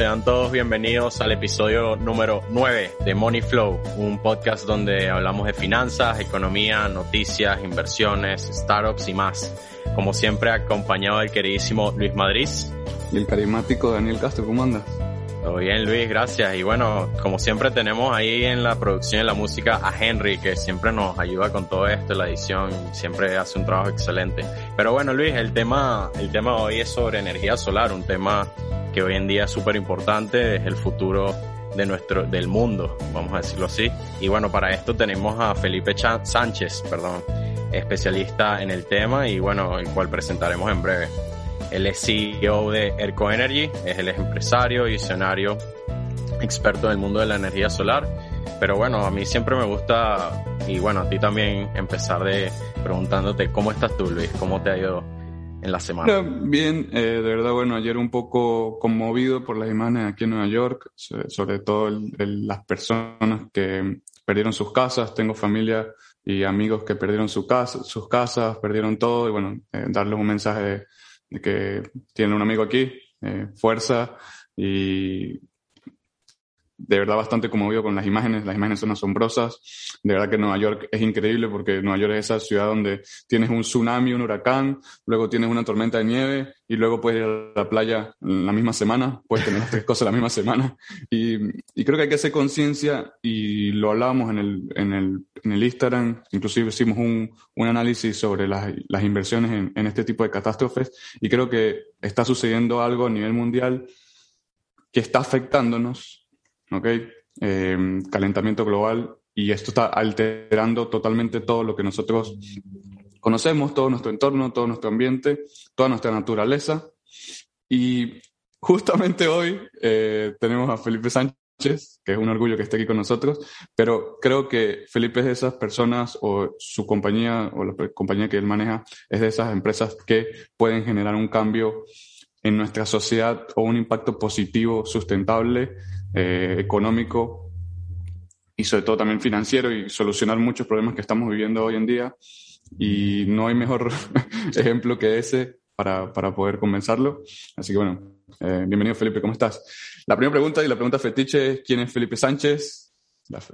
sean todos bienvenidos al episodio número 9 de Money Flow, un podcast donde hablamos de finanzas, economía, noticias, inversiones, startups y más. Como siempre, acompañado del queridísimo Luis Madrid. Y el carismático Daniel Castro, ¿cómo andas? Todo bien, Luis, gracias. Y bueno, como siempre tenemos ahí en la producción de la música a Henry, que siempre nos ayuda con todo esto, la edición, siempre hace un trabajo excelente. Pero bueno, Luis, el tema, el tema hoy es sobre energía solar, un tema que hoy en día es súper importante, es el futuro de nuestro, del mundo, vamos a decirlo así. Y bueno, para esto tenemos a Felipe Sánchez, perdón, especialista en el tema y bueno, el cual presentaremos en breve. Él es CEO de Erco Energy, es el empresario y visionario experto en el mundo de la energía solar. Pero bueno, a mí siempre me gusta, y bueno, a ti también empezar de preguntándote cómo estás tú, Luis, cómo te ha ido en la semana. Bien, eh, de verdad, bueno, ayer un poco conmovido por las imágenes aquí en Nueva York, sobre todo las personas que perdieron sus casas. Tengo familia y amigos que perdieron su casa, sus casas, perdieron todo, y bueno, eh, darles un mensaje de que tiene un amigo aquí, eh, fuerza y de verdad bastante conmovido con las imágenes, las imágenes son asombrosas, de verdad que Nueva York es increíble porque Nueva York es esa ciudad donde tienes un tsunami, un huracán, luego tienes una tormenta de nieve y luego puedes ir a la playa la misma semana, puedes tener las tres cosas la misma semana. Y, creo que hay que hacer conciencia y lo hablábamos en el, en el, en el Instagram, inclusive hicimos un, un análisis sobre las, las inversiones en, en este tipo de catástrofes y creo que está sucediendo algo a nivel mundial que está afectándonos ¿ok? Em, calentamiento global y esto está alterando totalmente todo lo que nosotros conocemos, todo nuestro entorno, todo nuestro ambiente, toda nuestra naturaleza. Y justamente hoy eh, tenemos a Felipe Sánchez, que es un orgullo que esté aquí con nosotros, pero creo que Felipe es de esas personas o su compañía o la compañía que él maneja es de esas empresas que pueden generar un cambio en nuestra sociedad o un impacto positivo, sustentable eh, económico y sobre todo también financiero y solucionar muchos problemas que estamos viviendo hoy en día. Y no hay mejor ejemplo que ese para, para, poder comenzarlo. Así que bueno, eh, bienvenido Felipe, ¿cómo estás? La primera pregunta y la pregunta fetiche es, ¿quién es Felipe Sánchez?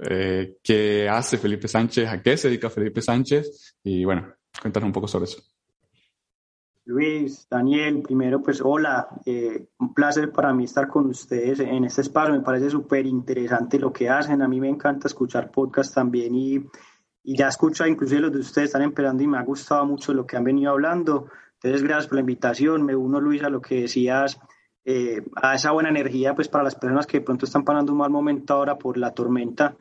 Eh, ¿Qué hace Felipe Sánchez? ¿A qué se dedica Felipe Sánchez? Y bueno, cuéntanos un poco sobre eso. Luis, Daniel, primero pues hola, eh, un placer para mí estar con ustedes en este espacio, me parece súper interesante lo que hacen, a mí me encanta escuchar podcast también y, y ya escucho inclusive los de ustedes están esperando y me ha gustado mucho lo que han venido hablando, entonces gracias por la invitación, me uno Luis a lo que decías, eh, a esa buena energía pues para las personas que de pronto están pasando un mal momento ahora por la tormenta,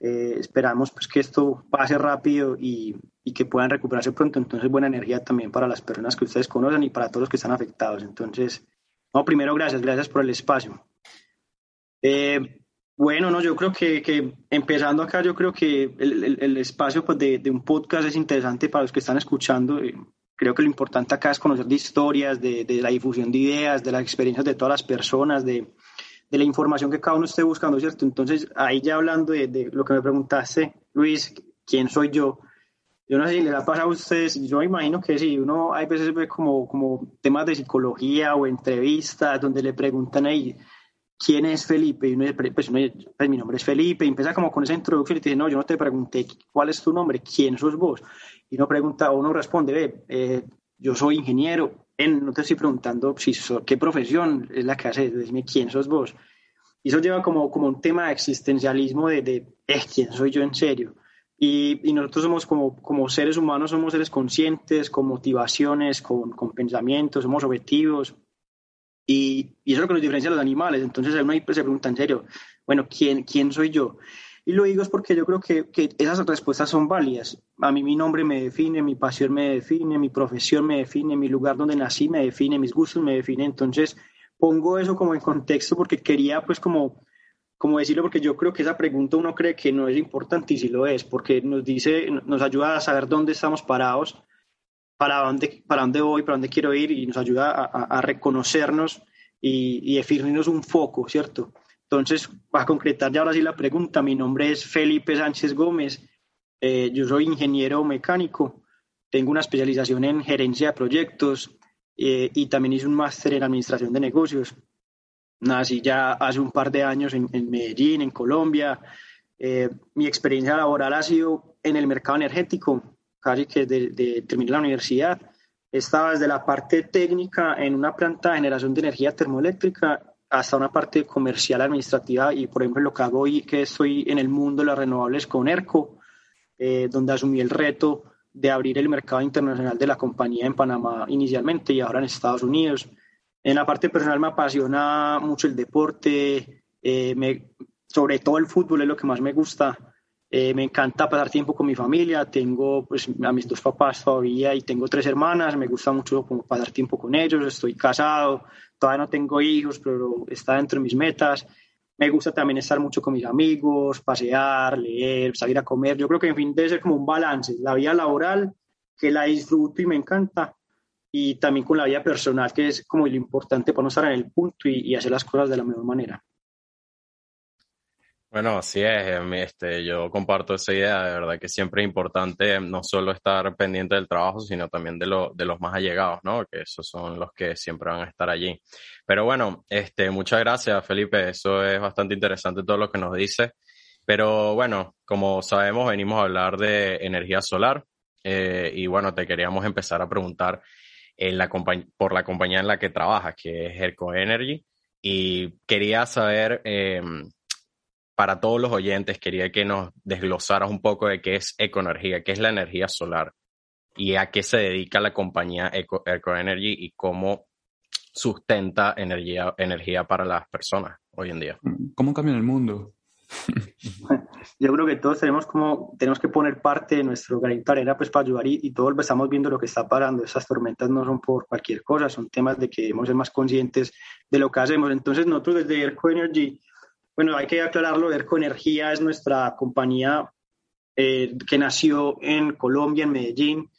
eh, esperamos pues que esto pase rápido y, y, que puedan recuperarse pronto. Entonces, buena energía también para las personas que ustedes conocen y para todos los que están afectados. Entonces, no, primero, gracias, gracias por el espacio. Eh, bueno, no, yo creo que, que, empezando acá, yo creo que el, el, espacio pues, de, de, un podcast es interesante para los que están escuchando. Eh, creo que lo importante acá es conocer de historias, de, de la difusión de ideas, de las experiencias de todas las personas, de, de la información que cada uno esté buscando, ¿cierto? Entonces, ahí ya hablando de, lo que me preguntaste, Luis, ¿quién soy yo? Yo no sé si les ha pasado a ustedes, yo me imagino que sí, uno hay veces ve como, como temas de psicología o entrevistas donde le preguntan ahí, ¿quién es Felipe? Y uno dice, pues, uno pues mi nombre es Felipe, y empieza como con esa introducción y te dice, no, yo no te pregunté cuál es tu nombre, quién sos vos. Y uno pregunta, o uno responde, ve, eh, yo soy ingeniero, no te estoy preguntando si qué profesión es la que haces, dime quién sos vos. Y eso lleva como, como un tema de existencialismo de, de eh, quién soy yo en serio. Y, y, nosotros somos como, como seres humanos, somos seres conscientes, con motivaciones, con, con pensamientos, somos objetivos. Y, y, eso es lo que nos diferencia a los animales. Entonces uno ahí pues, se pregunta en serio, bueno, ¿quién, quién soy yo? Y lo digo es porque yo creo que, que, esas respuestas son válidas. A mí mi nombre me define, mi pasión me define, mi profesión me define, mi lugar donde nací me define, mis gustos me definen. Entonces pongo eso como en contexto porque quería pues como, como decirlo porque yo creo que esa pregunta uno cree que no es importante y sí lo es porque nos dice, nos ayuda a saber dónde estamos parados, para dónde, para dónde voy, para dónde quiero ir y nos ayuda a, a, reconocernos y, y definirnos un foco, ¿cierto? Entonces, para concretar ya ahora sí la pregunta, mi nombre es Felipe Sánchez Gómez, eh, yo soy ingeniero mecánico, tengo una especialización en gerencia de proyectos eh, y también hice un máster en administración de negocios. Nací ya hace un par de años en, Medellín, en Colombia. Eh, mi experiencia laboral ha sido en el mercado energético, casi que de, de terminar la universidad. Estaba desde la parte técnica en una planta de generación de energía termoeléctrica hasta una parte comercial administrativa y por ejemplo lo que hago hoy que estoy en el mundo de las renovables con ERCO, eh, donde asumí el reto de abrir el mercado internacional de la compañía en Panamá inicialmente y ahora en Estados Unidos. En la parte personal me apasiona mucho el deporte, eh, sobre todo el fútbol es lo que más me gusta. Eh, me encanta pasar tiempo con mi familia, tengo pues, a mis dos papás todavía y tengo tres hermanas, me gusta mucho como pasar tiempo con ellos, estoy casado, todavía no tengo hijos, pero está dentro de mis metas. Me gusta también estar mucho con mis amigos, pasear, leer, salir a comer. Yo creo que en fin debe ser como un balance, la vida laboral, que la disfruto y me encanta, y también con la vida personal, que es como lo importante para no estar en el punto y hacer las cosas de la mejor manera. Bueno, así es, este, yo comparto esa idea, de verdad que siempre es importante no solo estar pendiente del trabajo, sino también de, lo, de los más allegados, ¿no? Que esos son los que siempre van a estar allí. Pero bueno, este, muchas gracias, Felipe, eso es bastante interesante todo lo que nos dice. Pero bueno, como sabemos, venimos a hablar de energía solar eh, y bueno, te queríamos empezar a preguntar en la por la compañía en la que trabajas, que es Erco Energy, y quería saber... Eh, para todos los oyentes, quería que nos desglosaras un poco de qué es ecoenergía, qué es la energía solar y a qué se dedica la compañía Eco, Ecoenergy y cómo sustenta energía, energía para las personas hoy en día. ¿Cómo cambia el mundo? Yo creo que todos tenemos como tenemos que poner parte de nuestro granito de arena pues para ayudar y, y, todos estamos viendo lo que está parando. Esas tormentas no son por cualquier cosa, son temas de que debemos ser más conscientes de lo que hacemos. Entonces nosotros desde Ecoenergy bueno, hay que aclararlo, Erco Energía es nuestra compañía eh, que nació en Colombia, en Medellín,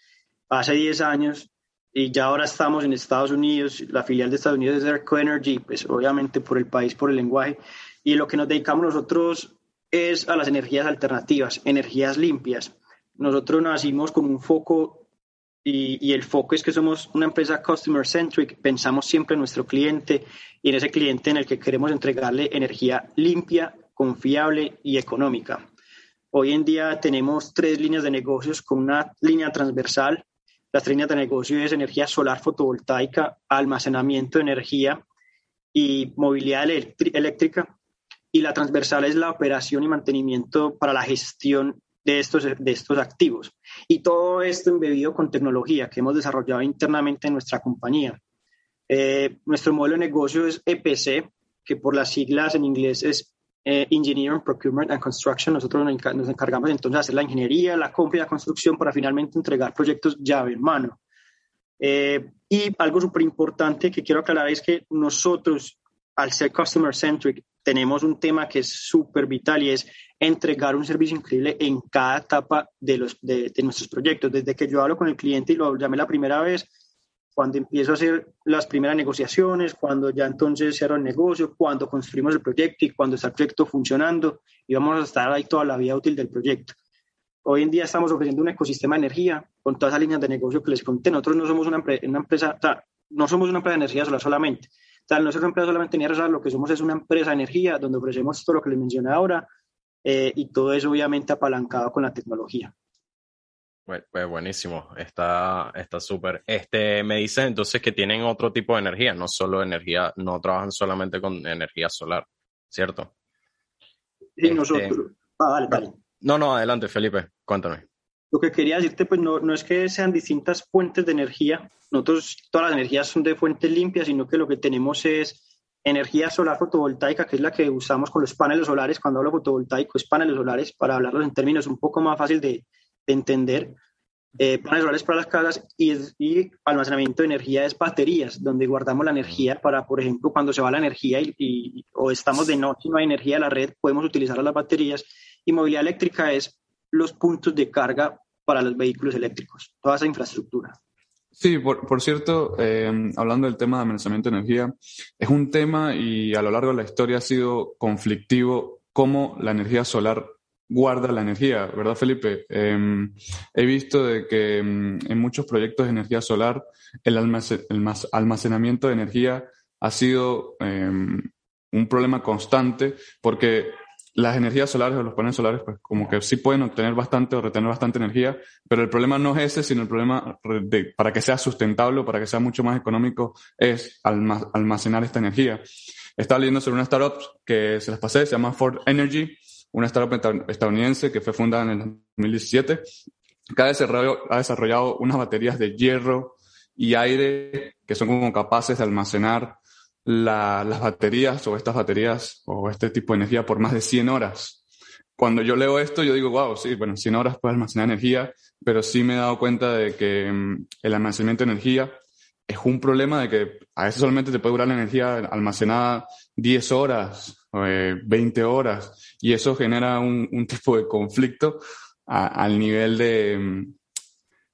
hace 10 años y ya ahora estamos en Estados Unidos. La filial de Estados Unidos es Erco Energy, pues obviamente por el país, por el lenguaje. Y lo que nos dedicamos nosotros es a las energías alternativas, energías limpias. Nosotros nacimos con un foco y, el foco es que somos una empresa customer centric, pensamos siempre en nuestro cliente y en ese cliente en el que queremos entregarle energía limpia, confiable y económica. Hoy en día tenemos tres líneas de negocios con una línea transversal. Las tres líneas de negocio es energía solar fotovoltaica, almacenamiento de energía y movilidad eléctrica. Y la transversal es la operación y mantenimiento para la gestión de estos, de estos activos. Y todo esto embebido con tecnología que hemos desarrollado internamente en nuestra compañía. Eh, nuestro modelo de negocio es EPC, que por las siglas en inglés es eh, Engineering, Procurement and Construction. Nosotros nos encargamos entonces de hacer la ingeniería, la compra y la construcción para finalmente entregar proyectos llave en mano. Eh, y algo súper importante que quiero aclarar es que nosotros, al ser customer centric, tenemos un tema que es súper vital y es entregar un servicio increíble en cada etapa de, los, de, nuestros proyectos. Desde que yo hablo con el cliente y lo llamé la primera vez, cuando empiezo a hacer las primeras negociaciones, cuando ya entonces cierro el negocio, cuando construimos el proyecto y cuando está el proyecto funcionando y vamos a estar ahí toda la vida útil del proyecto. Hoy en día estamos ofreciendo un ecosistema de energía con todas esas líneas de negocio que les conté. Nosotros no somos una, una empresa, o sea, no somos una empresa de energía solar solamente. Sea, no somos una empresa solamente de energía lo que somos es una empresa de energía donde ofrecemos todo lo que les mencioné ahora, eh, y todo eso obviamente apalancado con la tecnología. Bueno, pues buenísimo, está súper. este, me dicen entonces que tienen otro tipo de energía, no solo energía, no trabajan solamente con energía solar, ¿cierto? Sí, este, nosotros. Ah, no, no, adelante, Felipe, cuéntame. Lo que quería decirte, pues no, no es que sean distintas fuentes de energía, nosotros todas las energías son de fuentes limpias, sino que lo que tenemos es energía solar fotovoltaica, que es la que usamos con los paneles solares. Cuando hablo fotovoltaico es paneles solares, para hablarlos en términos un poco más fácil de, entender. Eh, paneles solares para las casas y, y, almacenamiento de energía es baterías, donde guardamos la energía para, por ejemplo, cuando se va la energía y, o estamos de noche y no hay energía de la red, podemos utilizar las baterías. Y movilidad eléctrica es los puntos de carga para los vehículos eléctricos, toda esa infraestructura. Sí, por, cierto, eh, hablando del tema de almacenamiento de energía, es un tema y a lo largo de la historia ha sido conflictivo cómo la energía solar guarda la energía, ¿verdad, Felipe? Em, he visto de que em, en muchos proyectos de energía solar el, almacenamiento de energía ha sido em, un problema constante porque las energías solares o los paneles solares, pues como que sí pueden obtener bastante o retener bastante energía, pero el problema no es ese, sino el problema de, para que sea sustentable o para que sea mucho más económico es almacenar esta energía. Estaba leyendo sobre una startup que se las pasé, se llama Ford Energy, una startup estadounidense que fue fundada en el 2017, que ha desarrollado, ha desarrollado unas baterías de hierro y aire que son como capaces de almacenar las baterías o estas baterías o este tipo de energía por más de 100 horas. Cuando yo leo esto, yo digo, wow, sí, bueno, 100 horas puede almacenar energía, pero sí me he dado cuenta de que mm, el almacenamiento de energía es un problema de que a veces solamente te puede durar la energía almacenada 10 horas, o 20 horas, y eso genera un, tipo de conflicto al, nivel de, mm,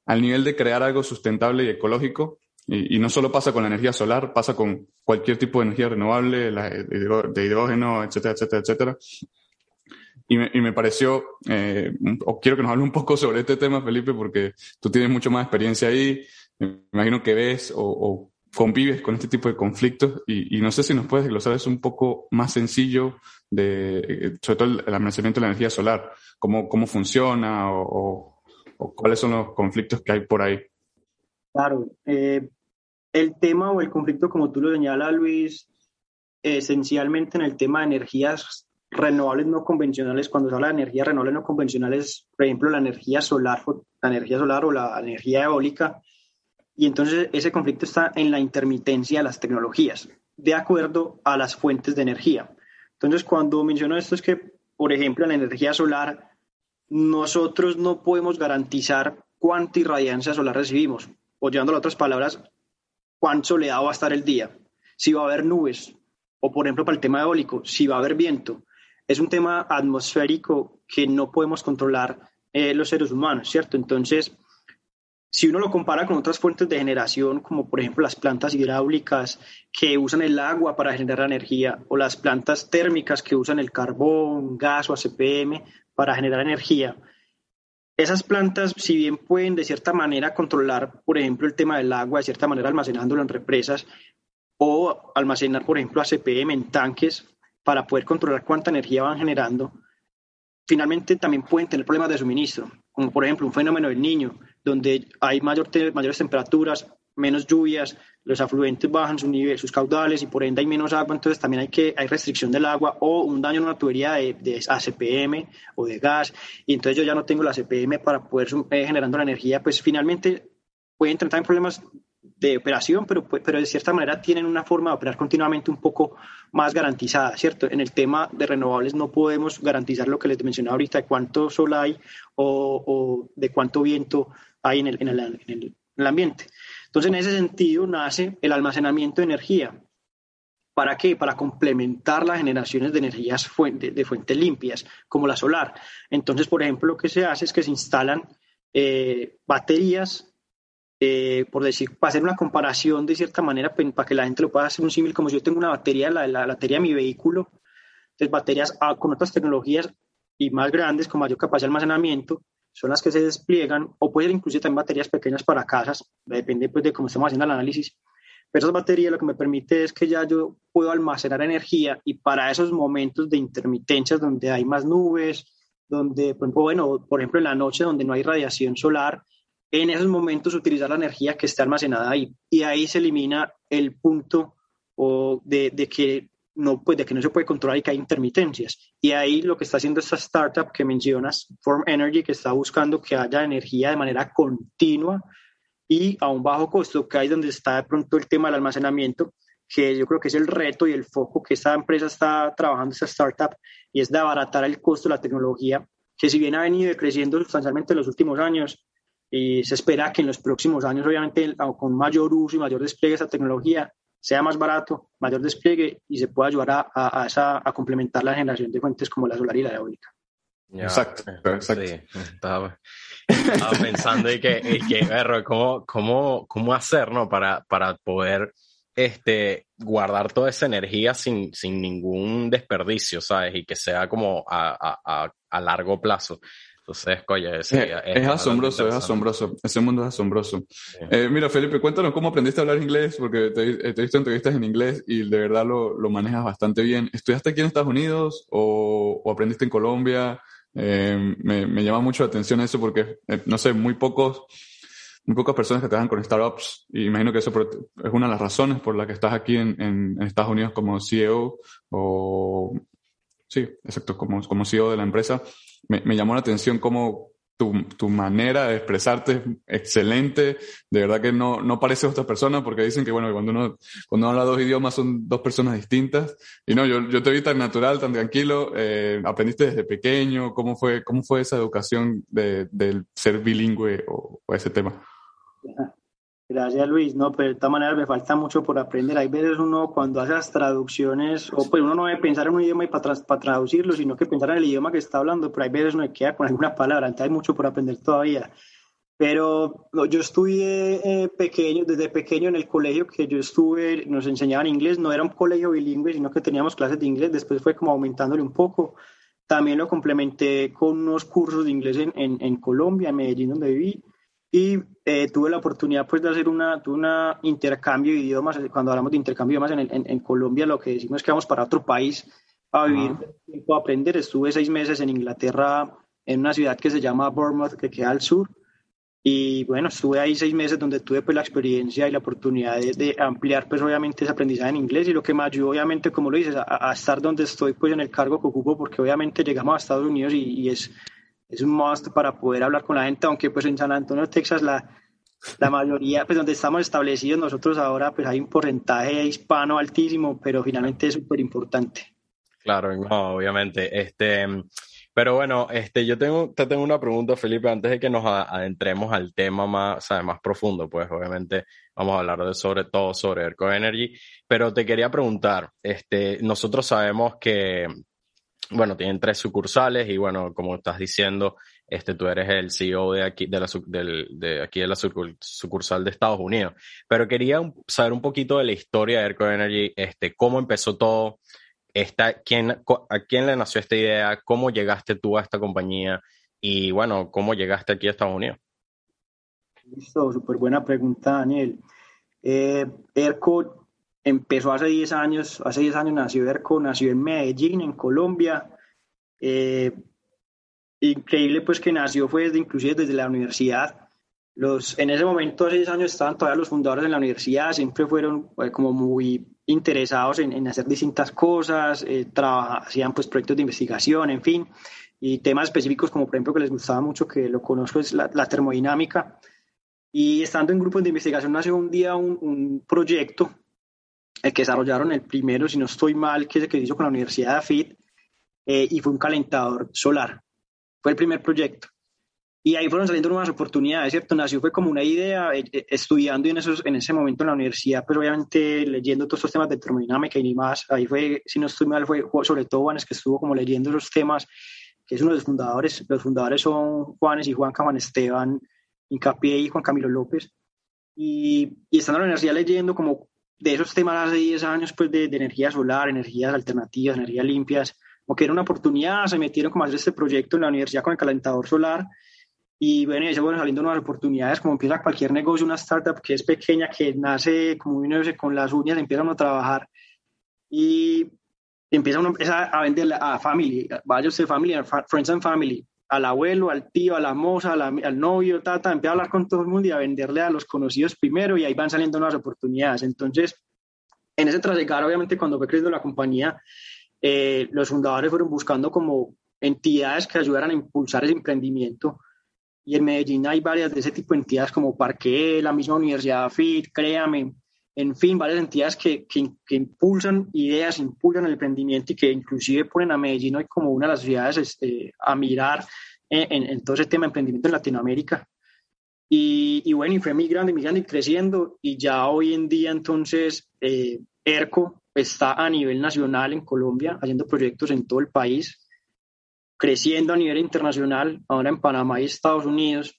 al nivel de crear algo sustentable y ecológico y, no solo pasa con la energía solar, pasa con cualquier tipo de energía renovable, de hidrógeno, etcétera, etcétera, etcétera. Y me, y me pareció, eh, o quiero que nos hable un poco sobre este tema, Felipe, porque tú tienes mucho más experiencia ahí. Me imagino que ves o, convives con este tipo de conflictos y, y, no sé si nos puedes desglosar eso un poco más sencillo de, sobre todo el, el almacenamiento de la energía solar, cómo, cómo funciona o, o, cuáles son los conflictos que hay por ahí. Claro, eh, el tema o el conflicto, como tú lo señalas, Luis, esencialmente en el tema de energías renovables no convencionales, cuando se habla de energías renovables no convencionales, por ejemplo, la energía solar, la energía solar o la energía eólica, y entonces ese conflicto está en la intermitencia de las tecnologías, de acuerdo a las fuentes de energía. Entonces, cuando menciono esto es que, por ejemplo, en la energía solar, nosotros no podemos garantizar cuánta irradiancia solar recibimos, o llevando a otras palabras, cuán soleado va a estar el día, si va a haber nubes, o por ejemplo para el tema eólico, si va a haber viento. Es un tema atmosférico que no podemos controlar eh, los seres humanos, ¿cierto? Entonces, si uno lo compara con otras fuentes de generación, como por ejemplo las plantas hidráulicas que usan el agua para generar energía, o las plantas térmicas que usan el carbón, gas o ACPM para generar energía, esas plantas, si bien pueden de cierta manera controlar, por ejemplo, el tema del agua, de cierta manera almacenándolo en represas o almacenar, por ejemplo, ACPM en tanques para poder controlar cuánta energía van generando, finalmente también pueden tener problemas de suministro, como por ejemplo un fenómeno del niño, donde hay mayor mayores temperaturas, menos lluvias, los afluentes bajan su nivel, sus caudales y por ende hay menos agua, entonces también hay que hay restricción del agua o un daño en una tubería de, de ACPM o de gas y entonces yo ya no tengo la ACPM para poder eh, generando la energía, pues finalmente pueden tener problemas de operación, pero, pero de cierta manera tienen una forma de operar continuamente un poco más garantizada, ¿cierto? En el tema de renovables no podemos garantizar lo que les mencionaba ahorita, de cuánto sol hay o, o de cuánto viento hay en el, en el, en el ambiente. Entonces, en ese sentido, nace el almacenamiento de energía. ¿Para qué? Para complementar las generaciones de energías de fuentes limpias, como la solar. Entonces, por ejemplo, lo que se hace es que se instalan eh, baterías, eh, por decir, para hacer una comparación de cierta manera, pues, para que la gente lo pueda hacer un símil, como si yo tengo una batería, la, la, batería de mi vehículo, entonces baterías ah, con otras tecnologías y más grandes, con mayor capacidad de almacenamiento, son las que se despliegan, o pueden incluso también baterías pequeñas para casas, depende pues, de cómo estemos haciendo el análisis. Pero esas baterías lo que me permite es que ya yo puedo almacenar energía y para esos momentos de intermitencias donde hay más nubes, donde, por ejemplo, bueno, por ejemplo en la noche donde no hay radiación solar, en esos momentos utilizar la energía que está almacenada ahí. Y ahí se elimina el punto o de, de que no, pues de que no se puede controlar y que hay intermitencias. Y ahí lo que está haciendo esta startup que mencionas, Form Energy, que está buscando que haya energía de manera continua y a un bajo costo, que ahí donde está de pronto el tema del almacenamiento, que yo creo que es el reto y el foco que esta empresa está trabajando, esta startup, y es de abaratar el costo de la tecnología, que si bien ha venido creciendo sustancialmente en los últimos años, y se espera que en los próximos años, obviamente, con mayor uso y mayor despliegue de esta tecnología, sea más barato, mayor despliegue y se pueda ayudar a, a, esa, a complementar la generación de fuentes como la solar y la eólica. exacto, exacto. Sí, estaba, pensando y que, y que ¿cómo, cómo, cómo hacer ¿no? para, para poder este, guardar toda esa energía sin, sin ningún desperdicio, ¿sabes? Y que sea como a, a, a largo plazo. Entonces, coño, es, asombroso, es asombroso. Ese mundo es asombroso. Eh, mira, Felipe, cuéntanos cómo aprendiste a hablar inglés, porque te, he visto entrevistas en inglés y de verdad lo, lo, manejas bastante bien. ¿Estudiaste aquí en Estados Unidos o, o aprendiste en Colombia? Eh, me, me, llama mucho la atención eso porque, eh, no sé, muy pocos, muy pocas personas que trabajan con startups, y imagino que eso es una de las razones por la que estás aquí en, en, Estados Unidos como CEO o, sí, exacto, como, como CEO de la empresa. Me, llamó la atención cómo, tu, tu, manera de expresarte es excelente. De verdad que no, no pareces otra persona porque dicen que, bueno, cuando uno, cuando habla dos idiomas son dos personas distintas. Y no, yo, yo te vi tan natural, tan tranquilo. Eh, aprendiste desde pequeño. ¿Cómo fue, cómo fue esa educación de, del ser bilingüe o, o ese tema? Gracias Luis, no, pero de todas maneras me falta mucho por aprender. Hay veces uno cuando hace las traducciones, o pues uno no debe pensar en un idioma y para, para traducirlo, sino que pensar en el idioma que está hablando, pero hay veces uno queda con alguna palabra, entonces hay mucho por aprender todavía. Pero yo estudié eh, pequeño, desde pequeño en el colegio que yo estuve, nos enseñaban inglés, no era un colegio bilingüe, sino que teníamos clases de inglés, después fue como aumentándole un poco. También lo complementé con unos cursos de inglés en, en, en Colombia, en Medellín, donde viví y eh, tuve la oportunidad pues de hacer una, una intercambio de idiomas, cuando hablamos de intercambio de idiomas en, en, Colombia lo que decimos es que vamos para otro país a vivir, a aprender, estuve seis meses en Inglaterra en una ciudad que se llama Bournemouth, que queda al sur, y bueno, estuve ahí seis meses donde tuve pues la experiencia y la oportunidad de, ampliar pues obviamente ese aprendizaje en inglés. Y lo que me ayudó obviamente, como lo dices, a, estar donde estoy pues en el cargo que ocupo porque obviamente llegamos a Estados Unidos y, y es es un must para poder hablar con la gente, aunque pues en San Antonio, Texas, la, la mayoría, pues donde estamos establecidos nosotros ahora, pues hay un porcentaje hispano altísimo, pero finalmente es súper importante. Claro, no, obviamente. Este, pero bueno, este, yo tengo, te tengo una pregunta, Felipe, antes de que nos adentremos al tema más, más profundo, pues obviamente vamos a hablar de sobre todo sobre Erco Energy, pero te quería preguntar, este, nosotros sabemos que, bueno, tienen tres sucursales y bueno, como estás diciendo, este, tú eres el CEO de aquí, de la, aquí de la sucursal de Estados Unidos. Pero quería saber un poquito de la historia de Airco Energy, este, cómo empezó todo, esta, quién, a quién le nació esta idea, cómo llegaste tú a esta compañía y bueno, cómo llegaste aquí a Estados Unidos. Listo, súper buena pregunta, Daniel. Eh, empezó hace 10 años, hace 10 años nació ERCO, nació en Medellín, en Colombia. Eh, increíble pues que nació fue desde, inclusive desde la universidad. Los, en ese momento, hace 10 años, estaban todavía los fundadores en la universidad, siempre fueron eh, como muy interesados en, en hacer distintas cosas, eh, hacían pues proyectos de investigación, en fin, y temas específicos como por ejemplo que les gustaba mucho, que lo conozco, es la, la termodinámica. Y estando en grupos de investigación nació un día un, un proyecto el que desarrollaron el primero, si no estoy mal, que es el que hizo con la Universidad de AFIT, eh, y fue un calentador solar. Fue el primer proyecto. Y ahí fueron saliendo nuevas oportunidades, ¿cierto? Nació fue como una idea, eh, eh, estudiando en, esos, en ese momento en la universidad, pero obviamente leyendo todos estos temas de termodinámica y ni más. Ahí fue, si no estoy mal, fue sobre todo Juanes que estuvo como leyendo esos temas, que es uno de los fundadores. Los fundadores son Juanes y Juan Juan Esteban, Incapié y Juan Camilo López. Y, y estando en la universidad leyendo como de esos temas hace 10 años, pues de, energía solar, energías alternativas, energías limpias, o que era una oportunidad, se metieron como a hacer este proyecto en la universidad con el calentador solar. Y bueno, y se fueron saliendo nuevas oportunidades, como empieza cualquier negocio, una startup que es pequeña, que nace como uno con las uñas, empieza uno a trabajar y empieza uno a vender a family, vaya usted familia, friends and family, al abuelo, al tío, a la moza, al novio, tata, empieza a hablar con todo el mundo y a venderle a los conocidos primero y ahí van saliendo nuevas oportunidades. Entonces, en ese trasegar, obviamente, cuando fue creciendo la compañía, eh, los fundadores fueron buscando como entidades que ayudaran a impulsar ese emprendimiento. Y en Medellín hay varias de ese tipo de entidades como Parque, la misma Universidad FIT, Créame, en fin, varias entidades que, que, impulsan ideas, impulsan el emprendimiento y que inclusive ponen a Medellín hoy como una de las ciudades este, a mirar en, en, todo ese tema de emprendimiento en Latinoamérica. Y, y, bueno, y fue migrando, migrando y creciendo y ya hoy en día entonces eh, ERCO está a nivel nacional en Colombia, haciendo proyectos en todo el país, creciendo a nivel internacional, ahora en Panamá y Estados Unidos.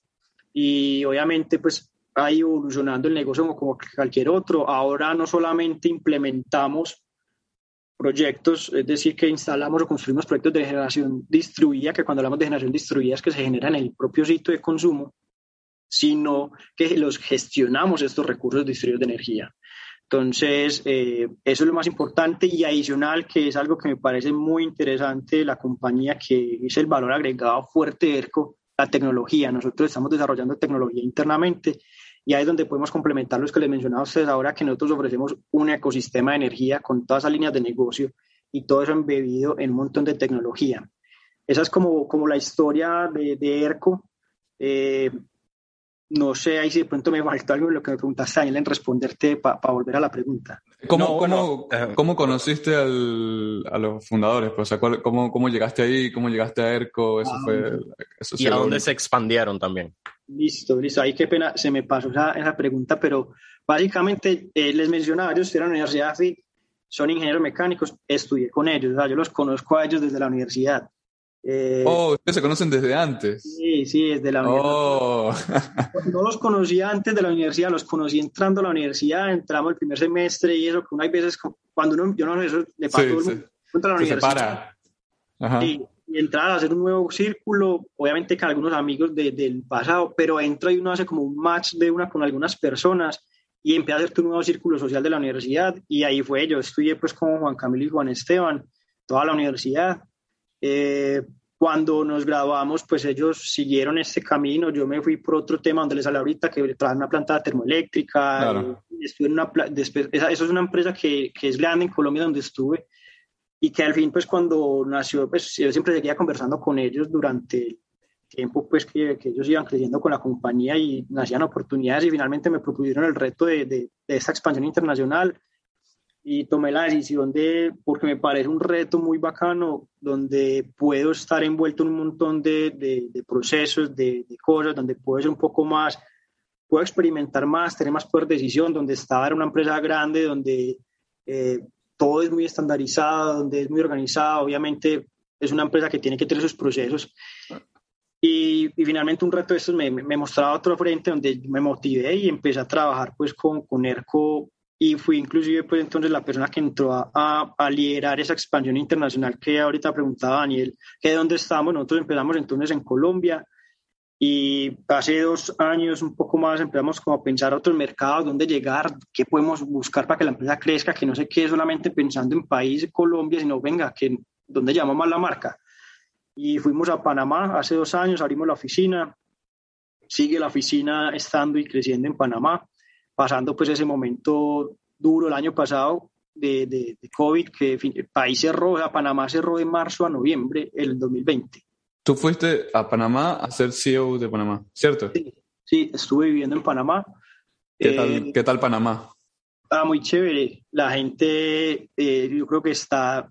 Y obviamente pues ahí evolucionando el negocio como, cualquier otro. Ahora no solamente implementamos proyectos, es decir, que instalamos o construimos proyectos de generación distribuida, que cuando hablamos de generación distribuida es que se genera en el propio sitio de consumo, sino que los gestionamos estos recursos distribuidos de energía. Entonces, eh, eso es lo más importante y adicional, que es algo que me parece muy interesante de la compañía, que es el valor agregado fuerte de ERCO, la tecnología. Nosotros estamos desarrollando tecnología internamente y ahí es donde podemos complementar los que les mencionaba a ustedes ahora, que nosotros ofrecemos un ecosistema de energía con todas esas líneas de negocio y todo eso embebido en un montón de tecnología. Esa es como, como la historia de, de ERCO. Eh, no sé ahí si de pronto me faltó algo en lo que me preguntaste, Daniel, en responderte para volver a la pregunta. ¿Cómo, cómo, eh, ¿cómo conociste al, a los fundadores? Pues, o sea, ¿cómo, ¿cómo, llegaste ahí? ¿Cómo llegaste a ERCO? Eso ah, fue, eso ¿Y a dónde se expandieron también? Listo, listo. Ahí qué pena, se me pasó esa, esa pregunta, pero básicamente eh, les mencionaba, ellos estudiaron en la universidad, son ingenieros mecánicos, estudié con ellos, o sea, yo los conozco a ellos desde la universidad. Eh, oh, ustedes se conocen desde antes. Sí, sí, desde la oh. universidad. No los conocía antes de la universidad, los conocí entrando a la universidad, entramos el primer semestre y eso, que hay veces cuando uno, yo no sé, eso le pasa sí, a la universidad. Ajá. Y, entrar a hacer un nuevo círculo, obviamente con algunos amigos del pasado, pero entra y uno hace como un match de una con algunas personas y empieza a hacer tu nuevo círculo social de la universidad y ahí fue, yo estudié pues con Juan Camilo y Juan Esteban, toda la universidad eh, cuando nos graduamos, pues ellos siguieron este camino. Yo me fui por otro tema donde les sale ahorita, que trabaja en una planta termoeléctrica. en una, después, esa, eso es una empresa que, que, es grande en Colombia donde estuve y que al fin, pues cuando nació, pues yo siempre seguía conversando con ellos durante el tiempo, pues que, que ellos iban creciendo con la compañía y nacían oportunidades y finalmente me propusieron el reto de, de, de esta expansión internacional. Y tomé la decisión de, porque me parece un reto muy bacano, donde puedo estar envuelto en un montón de, de, procesos, de, cosas, donde puedo ser un poco más, puedo experimentar más, tener más poder de decisión, donde estaba en una empresa grande, donde eh, todo es muy estandarizado, donde es muy organizado, obviamente es una empresa que tiene que tener sus procesos. Y, y finalmente un reto de estos me, me, mostraba otro frente donde me motivé y empecé a trabajar pues con, con ERCO y fui inclusive pues entonces la persona que entró a, a, liderar esa expansión internacional que ahorita preguntaba Daniel, que de dónde estamos, nosotros empezamos entonces en Colombia y hace dos años, un poco más, empezamos como a pensar otros mercados, dónde llegar, qué podemos buscar para que la empresa crezca, que no se quede solamente pensando en país Colombia, sino venga, que dónde llamamos la marca. Y fuimos a Panamá hace dos años, abrimos la oficina, sigue la oficina estando y creciendo en Panamá pasando pues ese momento duro el año pasado de, de, COVID, que el país cerró, o sea, Panamá cerró de marzo a noviembre del 2020. Tú fuiste a Panamá a ser CEO de Panamá, ¿cierto? Sí, sí estuve viviendo en Panamá. ¿Qué, tal, eh, ¿qué tal Panamá? Ah, muy chévere. La gente, eh, yo creo que está,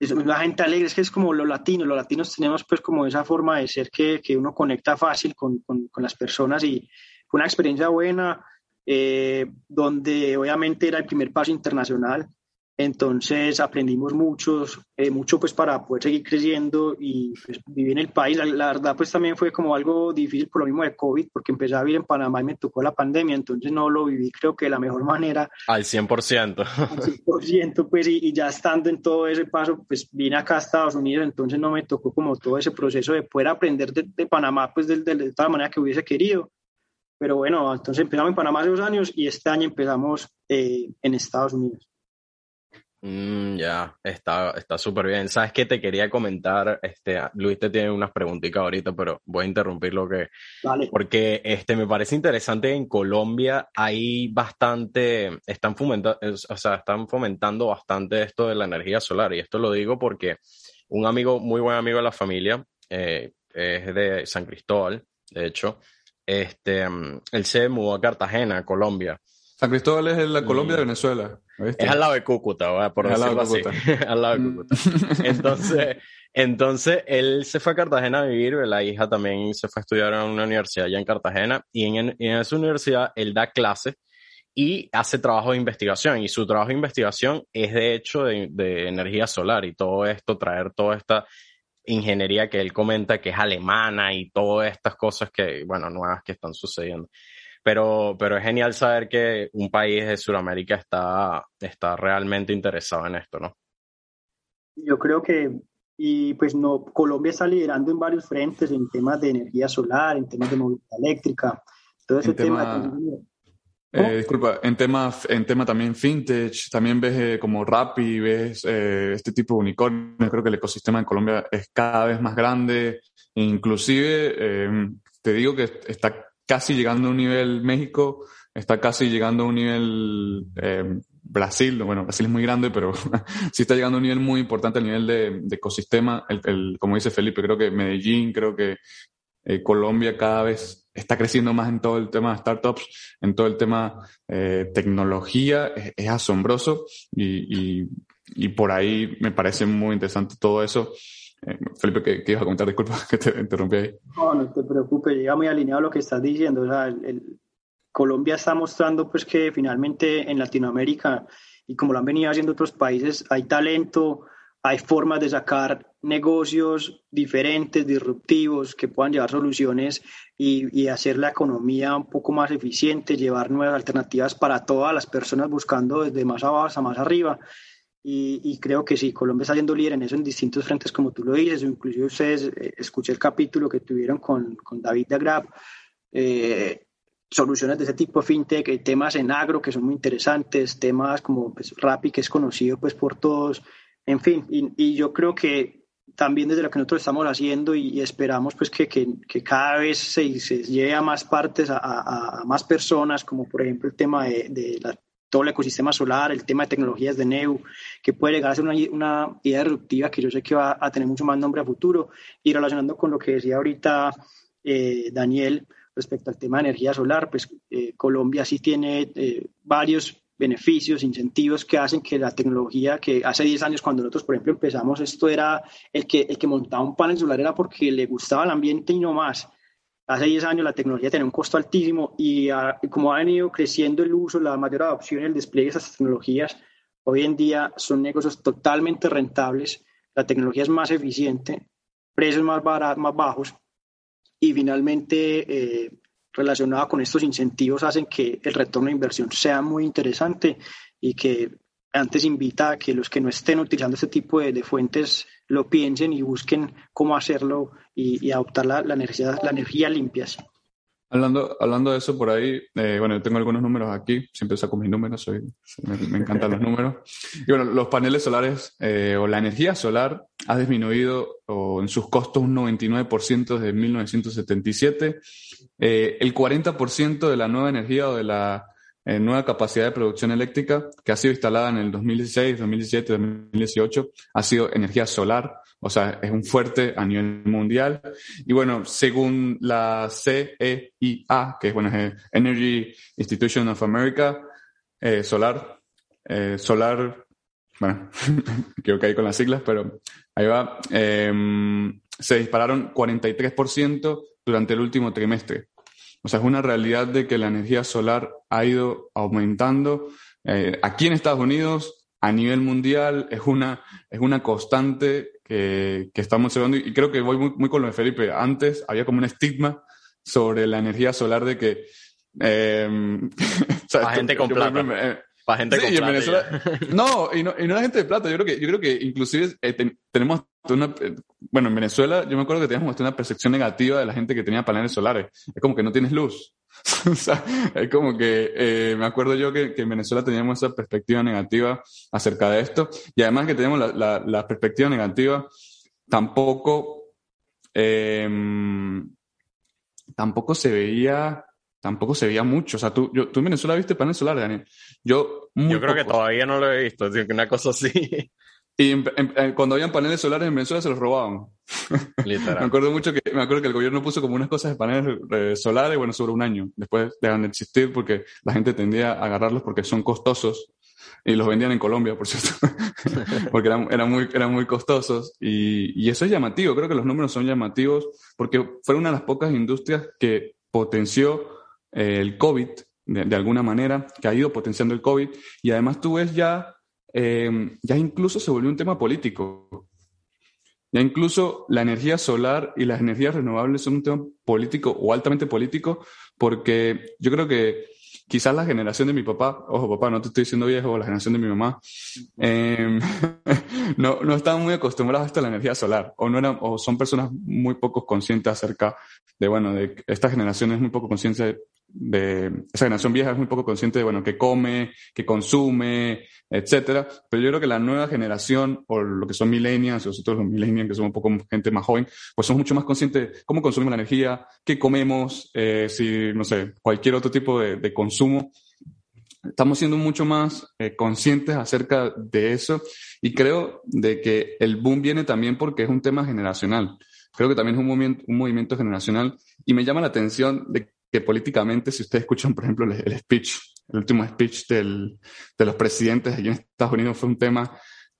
es una gente alegre, es que es como los latinos, los latinos tenemos pues como esa forma de ser que, que uno conecta fácil con, con, con las personas y fue una experiencia buena eh, donde obviamente era el primer paso internacional. Entonces aprendimos muchos, eh, mucho pues para poder seguir creciendo y pues, vivir en el país. La, verdad pues también fue como algo difícil por lo mismo de COVID, porque empecé a vivir en Panamá y me tocó la pandemia, entonces no lo viví creo que de la mejor manera. Al 100%. Al 100% pues y, y, ya estando en todo ese paso pues vine acá a Estados Unidos, entonces no me tocó como todo ese proceso de poder aprender de, de Panamá pues de, de, de toda manera que hubiese querido pero bueno, entonces empezamos en Panamá hace dos años y este año empezamos eh, en Estados Unidos. Mm, ya, está súper bien. ¿Sabes qué te quería comentar? Este, Luis te tiene unas preguntitas ahorita, pero voy a interrumpir lo que... Vale. Porque este, me parece interesante, en Colombia hay bastante, están fomentando, o sea, están fomentando bastante esto de la energía solar. Y esto lo digo porque un amigo, muy buen amigo de la familia, eh, es de San Cristóbal, de hecho, este, mm, él se mudó a Cartagena, Colombia. San Cristóbal es en la Colombia de Venezuela. Es al lado de Cúcuta, por decirlo así. al lado de mm. Cúcuta. Entonces, entonces, él se fue a Cartagena a vivir, la hija también se fue a estudiar en una universidad allá en Cartagena, y en, en esa universidad él da clases y hace trabajo de investigación, y su trabajo de investigación es de hecho de, de energía solar y todo esto, traer toda esta ingeniería que él comenta que es alemana y todas estas cosas que, bueno, nuevas que están sucediendo. Pero, pero es genial saber que un país de Sudamérica está, está realmente interesado en esto, ¿no? Yo creo que y pues no, Colombia está liderando en varios frentes, en temas de energía solar, en temas de movilidad eléctrica, todo ese tema... Eh, disculpa, en tema, en tema también vintage, también ves eh, como Rappi, ves eh, este tipo de unicornios, creo que el ecosistema en Colombia es cada vez más grande, inclusive te digo que está casi llegando a un nivel México, está casi llegando a un nivel Brasil, bueno, Brasil es muy grande, pero sí está llegando a un nivel muy importante a nivel de, ecosistema. El, como dice Felipe, creo que Medellín, creo que eh, Colombia cada vez está creciendo más en todo el tema de startups, en todo el tema eh, tecnología, es, asombroso y, y, por ahí me parece muy interesante todo eso. Eh, Felipe, ¿qué, ibas a comentar? Disculpa que te interrumpí ahí. No, no te preocupes, llega muy alineado a lo que estás diciendo. O sea, el Colombia está mostrando pues que finalmente en Latinoamérica y como lo han venido haciendo otros países hay talento, hay formas de sacar negocios diferentes, disruptivos, que puedan llevar soluciones y, hacer la economía un poco más eficiente, llevar nuevas alternativas para todas las personas buscando desde más abajo a más arriba. Y, creo que sí, Colombia está siendo líder en eso en distintos frentes, como tú lo dices, inclusive ustedes, eh, escuché el capítulo que tuvieron con, con David de Grab, eh, soluciones de ese tipo, fintech, temas en agro que son muy interesantes, temas como pues, Rappi, que es conocido pues por todos, en fin, y, yo creo que también desde lo que nosotros estamos haciendo y, esperamos pues que, que, que, cada vez se, se, lleve a más partes, a, a, más personas, como por ejemplo el tema de, de la, todo el ecosistema solar, el tema de tecnologías de NEU, que puede llegar a ser una, idea disruptiva que yo sé que va a tener mucho más nombre a futuro, y relacionando con lo que decía ahorita eh, Daniel, respecto al tema de energía solar, pues eh, Colombia sí tiene eh, varios beneficios, incentivos que hacen que la tecnología que hace 10 años cuando nosotros, por ejemplo, empezamos, esto era el que, el que montaba un panel solar era porque le gustaba el ambiente y no más. Hace 10 años la tecnología tenía un costo altísimo y, como ha venido creciendo el uso, la mayor adopción y el despliegue de esas tecnologías, hoy en día son negocios totalmente rentables, la tecnología es más eficiente, precios más, baratos, más bajos y finalmente eh, relacionado con estos incentivos hacen que el retorno de inversión sea muy interesante y que antes invita a que los que no estén utilizando este tipo de, fuentes lo piensen y busquen cómo hacerlo y, adoptar la, la, energía, la energía limpias. Hablando, hablando de eso por ahí, eh, bueno, yo tengo algunos números aquí, siempre saco mis números, soy, me, encantan los números. Y bueno, los paneles solares eh, o la energía solar ha disminuido o en sus costos un 99% desde 1977. Eh, el 40% de la nueva energía o de la nueva capacidad de producción eléctrica que ha sido instalada en el 2016, 2017, 2018 ha sido energía solar o sea, es un fuerte a nivel mundial. Y bueno, según la CEIA, que es bueno, Energy Institution of America, eh, Solar, eh, Solar, bueno, creo que ahí con las siglas, pero ahí va, em, se dispararon 43% durante el último trimestre. O sea, es una realidad de que la energía solar ha ido aumentando. Eh, aquí en Estados Unidos, a nivel mundial, es una, es una constante que, que estamos observando, y creo que voy muy, muy, con lo de Felipe. Antes había como un estigma sobre la energía solar de que... Eh, Para gente con plata. Eh, Para gente con plata. Venezuela, no, y no, y no la gente de plata. Yo creo que, yo creo que inclusive eh, tenemos una... Eh, bueno, en Venezuela yo me acuerdo que teníamos una percepción negativa de la gente que tenía paneles solares. Es como que no tienes luz. o sea, es como que eh, me acuerdo yo que, que, en Venezuela teníamos esa perspectiva negativa acerca de esto y además que teníamos la, la, la perspectiva negativa, tampoco, eh, tampoco se veía, tampoco se veía mucho. O sea, tú, yo, tú en Venezuela viste panel solar, Daniel. Yo, yo creo que todavía no lo he visto, una cosa así. Y cuando habían paneles solares en Venezuela se los robaban. Literal. me acuerdo mucho que, me acuerdo que el gobierno puso como unas cosas de paneles eh, solares, bueno, sobre un año. Después dejan de existir porque la gente tendía a agarrarlos porque son costosos. Y los vendían en Colombia, por cierto. porque eran, eran, muy, eran muy costosos. Y, y, eso es llamativo. Creo que los números son llamativos porque fue una de las pocas industrias que potenció eh, el COVID de, alguna manera, que ha ido potenciando el COVID. Y además tú ves ya eh, ya incluso se volvió un tema político. Ya incluso la energía solar y las energías renovables son un tema político o altamente político, porque yo creo que quizás la generación de mi papá, ojo papá, no te estoy diciendo viejo, la generación de mi mamá, eh, no, no están muy acostumbrados a esto de la energía solar o, no eran, o son personas muy poco conscientes acerca de, bueno, de esta generación es muy poco consciente de, esa generación vieja es muy poco consciente de, bueno, que come, que consume, etcétera. Pero yo creo que la nueva generación, o lo que son millennials, nosotros los millennials, que somos un poco gente más joven, pues somos mucho más conscientes de cómo consumimos la energía, qué comemos, eh, si, no sé, cualquier otro tipo de, de consumo estamos siendo mucho más eh, conscientes acerca de eso y creo de que el boom viene también porque es un tema generacional. Creo que también es un movimiento, un movimiento generacional y me llama la atención de que políticamente, si ustedes escuchan, por ejemplo, el, speech, el último speech del, de los presidentes aquí en Estados Unidos fue un tema,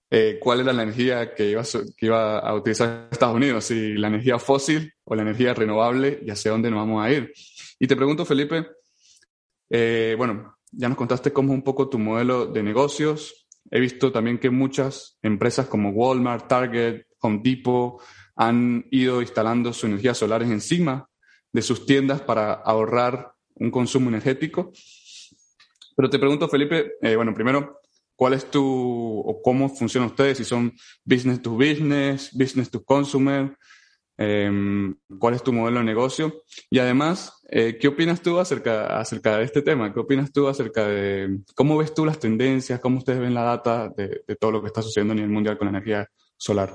eh, cuál era la energía que iba, que iba a utilizar Estados Unidos, si la energía fósil o la energía renovable y hacia dónde nos vamos a ir. Y te pregunto, Felipe, eh, bueno, ya nos contaste cómo es un poco tu modelo de negocios. He visto también que muchas empresas como Walmart, Target, Home Depot han ido instalando su energía solar encima de sus tiendas para ahorrar un consumo energético. Pero te pregunto, Felipe, eh, bueno, primero, ¿cuál es tu o cómo funcionan ustedes? Si son business to business, business to consumer, Em, cuál es tu modelo de negocio y además, eh, ¿qué opinas tú acerca, acerca de este tema? ¿Qué opinas tú acerca de cómo ves tú las tendencias, cómo ustedes ven la data de, todo lo que está sucediendo a nivel mundial con la energía solar?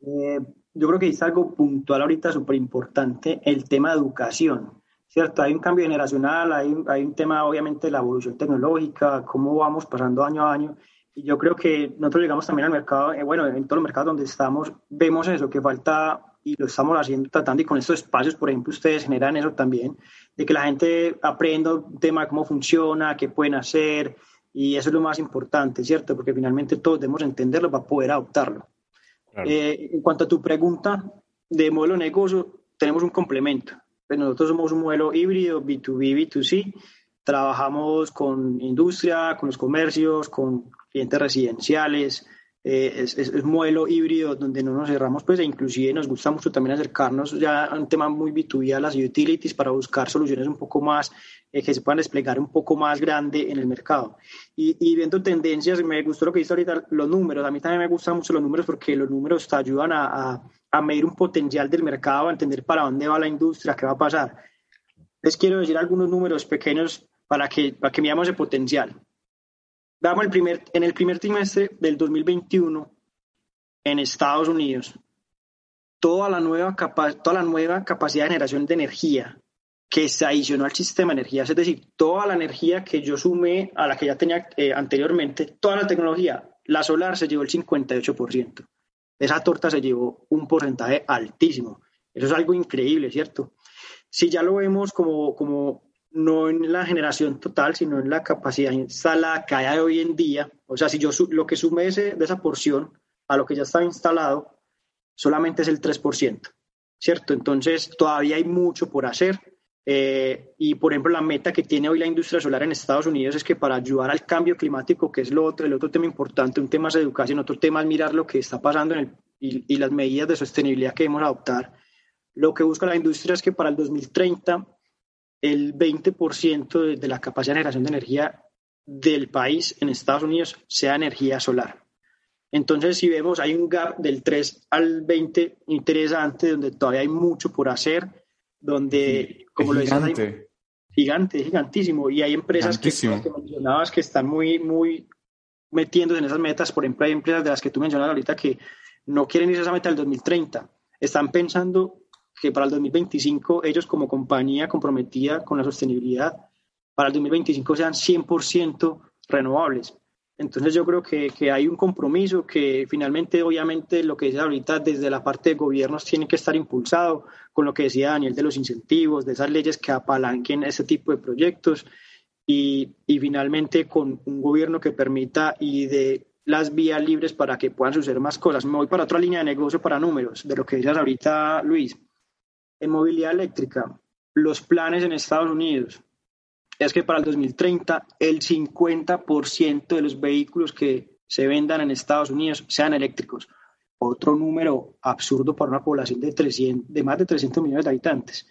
Eh, yo creo que es algo puntual ahorita súper importante, el tema de educación, ¿cierto? Hay un cambio generacional, hay, hay un tema obviamente de la evolución tecnológica, cómo vamos pasando año a año. Y yo creo que nosotros llegamos también al mercado, eh, bueno, en todos los mercados donde estamos, vemos eso, que falta y lo estamos haciendo, tratando y con estos espacios, por ejemplo, ustedes generan eso también, de que la gente aprenda un tema de cómo funciona, qué pueden hacer, y eso es lo más importante, ¿cierto? Porque finalmente todos debemos entenderlo para poder adoptarlo. Eh, en cuanto a tu pregunta de modelo de negocio, tenemos un complemento. Pues nosotros somos un modelo híbrido B2B, B2C. Trabajamos con industria, con los comercios, con clientes residenciales, eh, es, es, modelo híbrido donde no nos cerramos, pues, e inclusive nos gusta mucho también acercarnos ya a un tema muy B2B a las utilities para buscar soluciones un poco más, eh, que se puedan desplegar un poco más grande en el mercado. Y, y, viendo tendencias, me gustó lo que dice ahorita, los números, a mí también me gustan mucho los números porque los números te ayudan a, a, a medir un potencial del mercado, a entender para dónde va la industria, qué va a pasar. Les quiero decir algunos números pequeños para que, para que veamos el potencial. Veamos el primer, en el primer trimestre del 2021 en Estados Unidos, toda la nueva, toda la nueva capacidad de generación de energía que se adicionó al sistema de energía, es decir, toda la energía que yo sumé a la que ya tenía eh, anteriormente, toda la tecnología, la solar se llevó el 58%. Esa torta se llevó un porcentaje altísimo. Eso es algo increíble, ¿cierto? Si ya lo vemos como, como no en la generación total, sino en la capacidad instalada que hay hoy en día. O sea, si yo lo que sume ese, de esa porción a lo que ya está instalado, solamente es el 3%, ¿cierto? Entonces, todavía hay mucho por hacer. Eh, y, por ejemplo, la meta que tiene hoy la industria solar en Estados Unidos es que para ayudar al cambio climático, que es lo otro, el otro tema importante, un tema es educación, otro tema es mirar lo que está pasando en el, y, y las medidas de sostenibilidad que debemos adoptar. Lo que busca la industria es que para el 2030 el 20% de, la capacidad de generación de energía del país en Estados Unidos sea energía solar. Entonces, si vemos, hay un gap del 3 al 20 interesante, donde todavía hay mucho por hacer, donde, como lo decías, gigante, gigantísimo. Y hay empresas que, que, mencionabas que están muy, muy metiéndose en esas metas. Por ejemplo, hay empresas de las que tú mencionas ahorita que no quieren irse a esa meta del 2030. Están pensando que para el 2025 ellos como compañía comprometida con la sostenibilidad, para el 2025 sean 100% renovables. Entonces yo creo que, que, hay un compromiso que finalmente, obviamente, lo que dice ahorita desde la parte de gobiernos tiene que estar impulsado con lo que decía Daniel de los incentivos, de esas leyes que apalanquen ese tipo de proyectos y, y finalmente con un gobierno que permita y de las vías libres para que puedan suceder más cosas. Me voy para otra línea de negocio para números, de lo que decías ahorita, Luis en movilidad eléctrica, los planes en Estados Unidos es que para el 2030 el 50% de los vehículos que se vendan en Estados Unidos sean eléctricos. Otro número absurdo para una población de, 300, de más de 300 millones de habitantes.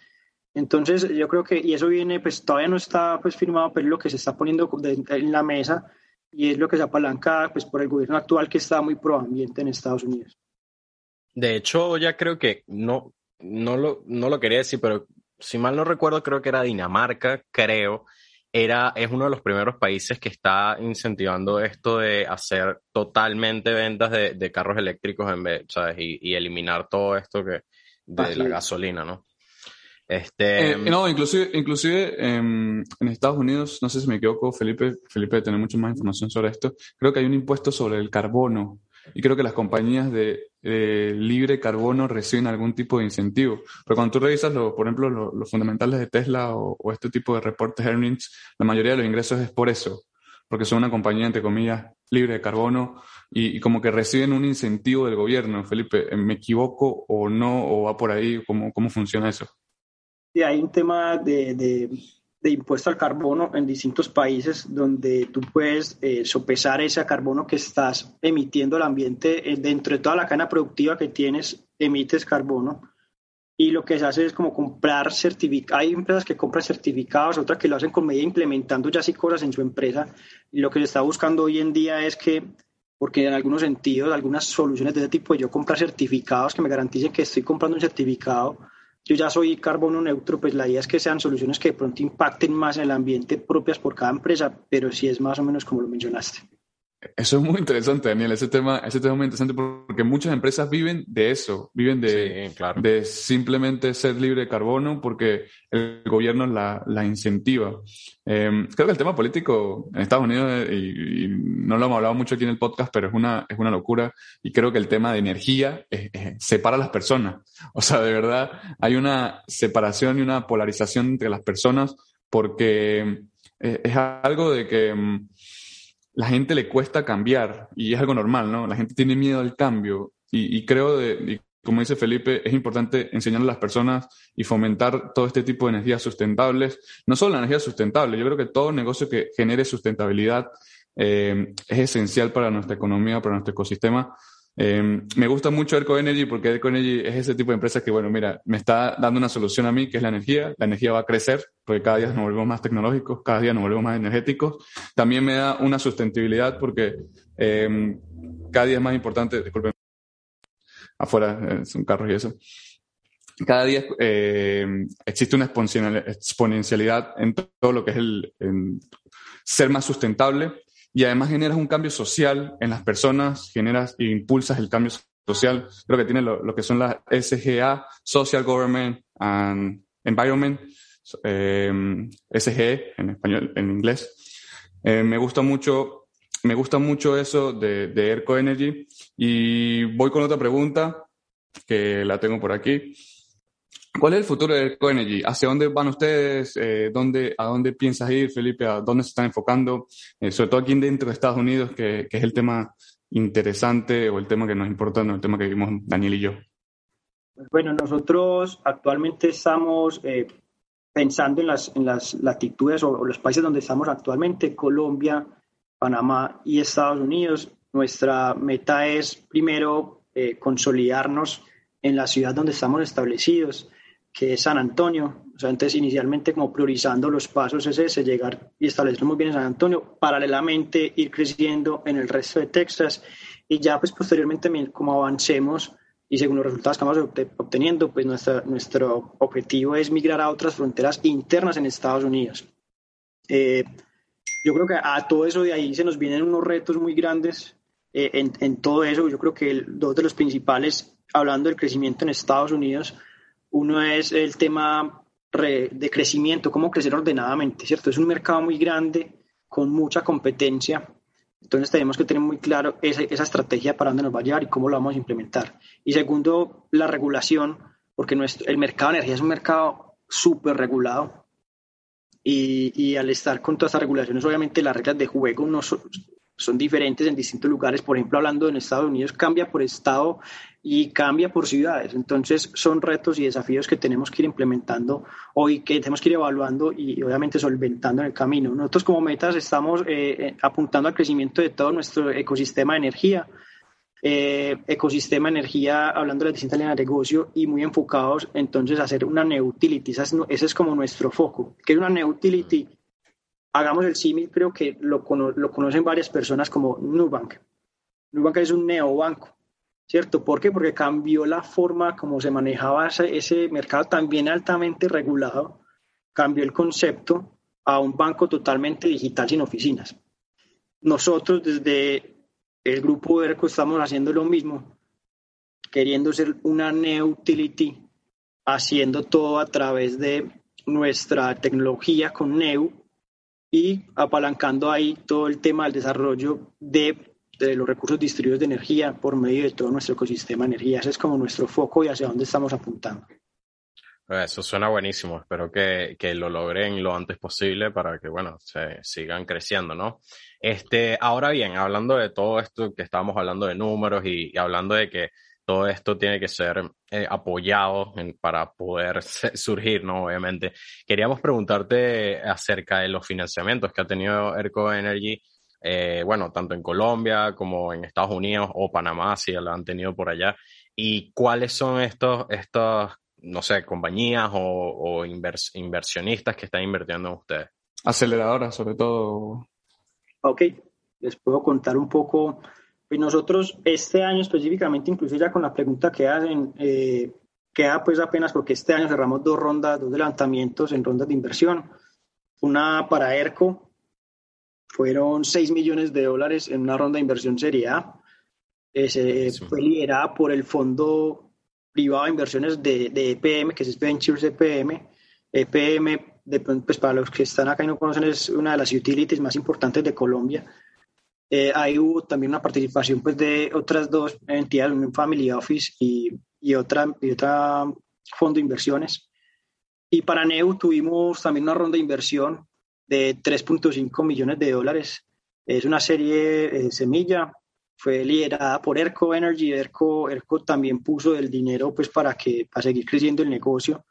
Entonces, yo creo que, y eso viene, pues todavía no está pues, firmado, pero es lo que se está poniendo en la mesa, y es lo que se apalanca pues, por el gobierno actual que está muy pro ambiente en Estados Unidos. De hecho, ya creo que no, no, lo, no lo quería decir, pero si mal no recuerdo, creo que era Dinamarca, creo, era, es uno de los primeros países que está incentivando esto de hacer totalmente ventas de, de carros eléctricos en vez, ¿sabes? Y, y eliminar todo esto que de la gasolina, ¿no? Este... Eh, no, inclusive, inclusive en Estados Unidos, no sé si me equivoco, Felipe, Felipe tiene mucha más información sobre esto, creo que hay un impuesto sobre el carbono y creo que las compañías de libre carbono reciben algún tipo de incentivo. Pero cuando tú revisas, por ejemplo, los fundamentales de Tesla o, este tipo de reportes earnings, la mayoría de los ingresos es por eso, porque son una compañía, entre comillas, libre de carbono y, como que reciben un incentivo del gobierno. Felipe, ¿me equivoco o no? ¿O va por ahí? ¿Cómo, cómo funciona eso? Sí, hay un tema de, de, impuesto al carbono en distintos países donde tú puedes eh, sopesar ese carbono que estás emitiendo al ambiente eh, dentro de toda la cadena productiva que tienes, emites carbono. Y lo que se hace es como comprar certificados. Hay empresas que compran certificados, otras que lo hacen con medida implementando ya así cosas en su empresa. Y lo que se está buscando hoy en día es que porque en algunos sentidos, algunas soluciones de ese tipo, yo comprar certificados que me garanticen que estoy comprando un certificado yo ya soy carbono neutro, pues la idea es que sean soluciones que de pronto impacten más en el ambiente propias por cada empresa, pero sí es más o menos como lo mencionaste. Eso es muy interesante, Daniel. Ese tema, ese tema es muy interesante porque muchas empresas viven de eso, viven de, de simplemente ser libre de carbono porque el gobierno la, la incentiva. Em, creo que el tema político en Estados Unidos, eh, y, no lo hemos hablado mucho aquí en el podcast, pero es una, es una locura. Y creo que el tema de energía separa a las personas. O sea, de verdad, hay una separación y una polarización entre las personas porque eh, es algo de que em, la gente le cuesta cambiar y es algo normal, ¿no? La gente tiene miedo al cambio y, creo, de, como dice Felipe, es importante enseñar a las personas y fomentar todo este tipo de energías sustentables. No solo la energía sustentable, yo creo que todo negocio que genere sustentabilidad eh, es esencial para nuestra economía, para nuestro ecosistema Em, me gusta mucho ErcoEnergy porque ErcoEnergy es ese tipo de empresa que, bueno, mira, me está dando una solución a mí, que es la energía. La energía va a crecer porque cada día nos volvemos más tecnológicos, cada día nos volvemos más energéticos. También me da una sustentabilidad porque em, cada día es más importante, disculpen, afuera eh, son carros y eso. Cada día em, existe una exponencialidad en todo lo que es el ser más sustentable y además generas un cambio social en las personas, generas e impulsas el cambio social. Creo que tiene lo, que son las SGA, Social Government and Environment, eh, SGE en español, en inglés. Eh, me gusta mucho, me gusta mucho eso de, de Erco Energy y voy con otra pregunta que la tengo por aquí. ¿Cuál es el futuro de EcoEnergy? ¿Hacia dónde van ustedes? Eh, ¿dónde, ¿A dónde piensas ir, Felipe? ¿A dónde se están enfocando? Eh, sobre todo aquí dentro de Estados Unidos, que, que, es el tema interesante o el tema que nos importa, no el tema que vimos Daniel y yo. Bueno, nosotros actualmente estamos eh, pensando en las, en las latitudes o, los países donde estamos actualmente, Colombia, Panamá y Estados Unidos. Nuestra meta es primero consolidarnos en la ciudad donde estamos establecidos que es San Antonio. O sea, entonces inicialmente como priorizando los pasos es ese, llegar y establecer muy bien en San Antonio, paralelamente ir creciendo en el resto de Texas y ya pues posteriormente como avancemos y según los resultados que vamos obteniendo, pues nuestra, nuestro objetivo es migrar a otras fronteras internas en Estados Unidos. Eh, yo creo que a todo eso de ahí se nos vienen unos retos muy grandes eh, en, en, todo eso. Yo creo que dos de los principales, hablando del crecimiento en Estados Unidos, uno es el tema de crecimiento, cómo crecer ordenadamente, ¿cierto? Es un mercado muy grande, con mucha competencia, entonces tenemos que tener muy claro esa, esa estrategia para dónde nos va a llevar y cómo lo vamos a implementar. Y segundo, la regulación, porque el mercado de energía es un mercado súper regulado y, al estar con todas estas regulaciones, obviamente las reglas de juego no son, diferentes en distintos lugares. Por ejemplo, hablando en Estados Unidos, cambia por estado y cambia por ciudades. Entonces son retos y desafíos que tenemos que ir implementando hoy, que tenemos que ir evaluando y obviamente solventando en el camino. Nosotros como metas estamos eh, eh, apuntando al crecimiento de todo nuestro ecosistema de energía. Eh, ecosistema energía, hablando de las distintas líneas de negocio y muy enfocados entonces a hacer una neutility. Ese es, ese es como nuestro foco. que es una neutility? Hagamos el símil, creo que lo, lo conocen varias personas como Nubank. Nubank es un neobanco, ¿cierto? ¿Por qué? Porque cambió la forma como se manejaba ese, ese mercado también altamente regulado, cambió el concepto a un banco totalmente digital sin oficinas. Nosotros desde el grupo ERCO estamos haciendo lo mismo, queriendo ser una Neu-Utility, haciendo todo a través de nuestra tecnología con Neu y apalancando ahí todo el tema del desarrollo de, los recursos distribuidos de energía por medio de todo nuestro ecosistema de energía. Ese es como nuestro foco y hacia dónde estamos apuntando. Eso suena buenísimo. Espero que, que, lo logren lo antes posible para que, bueno, sigan creciendo, ¿no? Este, ahora bien, hablando de todo esto que estábamos hablando de números y hablando de que todo esto tiene que ser eh, apoyado para poder surgir, ¿no? Obviamente. Queríamos preguntarte acerca de los financiamientos que ha tenido ERCO Energy, eh, bueno, tanto en Colombia como en Estados Unidos o Panamá, si lo han tenido por allá, y cuáles son estos, estos no sé, compañías o, o inversionistas que están invirtiendo en ustedes. Aceleradoras, sobre todo. Ok, les puedo contar un poco pues nosotros este año específicamente, incluso ya con la pregunta que hacen, eh, queda pues apenas porque este año cerramos dos rondas, dos levantamientos en rondas de inversión. Una para ERCO, fueron 6 millones de dólares en una ronda de inversión Serie A. Ese, Fue liderada por el Fondo Privado de Inversiones de, de EPM, que es Ventures EPM. EPM, de, pues para los que están acá y no conocen, es una de las utilities más importantes de Colombia eh, ahí hubo también una participación pues, de otras dos entidades, un Family Office y, y, otra, y otra fondo de inversiones. Y para Neu tuvimos también una ronda de inversión de 3.5 millones de dólares. Es una serie eh, semilla, fue liderada por ERCO Energy. ERCO, ERCO también puso el dinero pues, para, que, para seguir creciendo el negocio,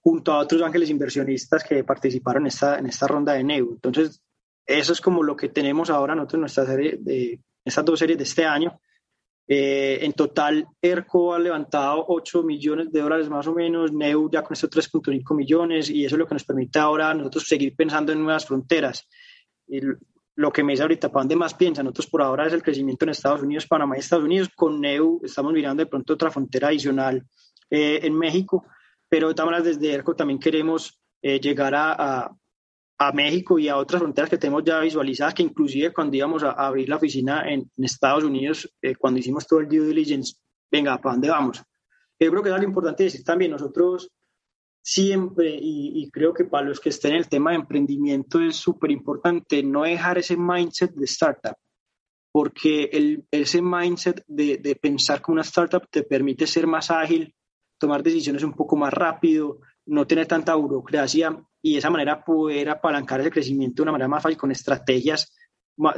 junto a otros ángeles inversionistas que participaron esta, en esta ronda de Neu. Entonces, eso es como lo que tenemos ahora nosotros en nuestra serie de estas dos series de este año. Eh, en total, ERCO ha levantado 8 millones de dólares más o menos, NEU ya con estos 3.5 millones y eso es lo que nos permite ahora nosotros seguir pensando en nuevas fronteras. Y lo que me dice ahorita, ¿para dónde más piensan? Nosotros por ahora es el crecimiento en Estados Unidos, Panamá y Estados Unidos. Con NEU estamos mirando de pronto otra frontera adicional eh, en México, pero maneras desde ERCO también queremos eh, llegar a México y a otras fronteras que tenemos ya visualizadas, que inclusive cuando íbamos a, abrir la oficina en, Estados Unidos, eh, cuando hicimos todo el due diligence, venga, ¿para dónde vamos? Yo creo que es algo importante decir también, nosotros siempre, y, creo que para los que estén en el tema de emprendimiento es súper importante no dejar ese mindset de startup, porque el, ese mindset de, de pensar como una startup te permite ser más ágil, tomar decisiones un poco más rápido, no tener tanta burocracia y de esa manera poder apalancar ese crecimiento de una manera más fácil con estrategias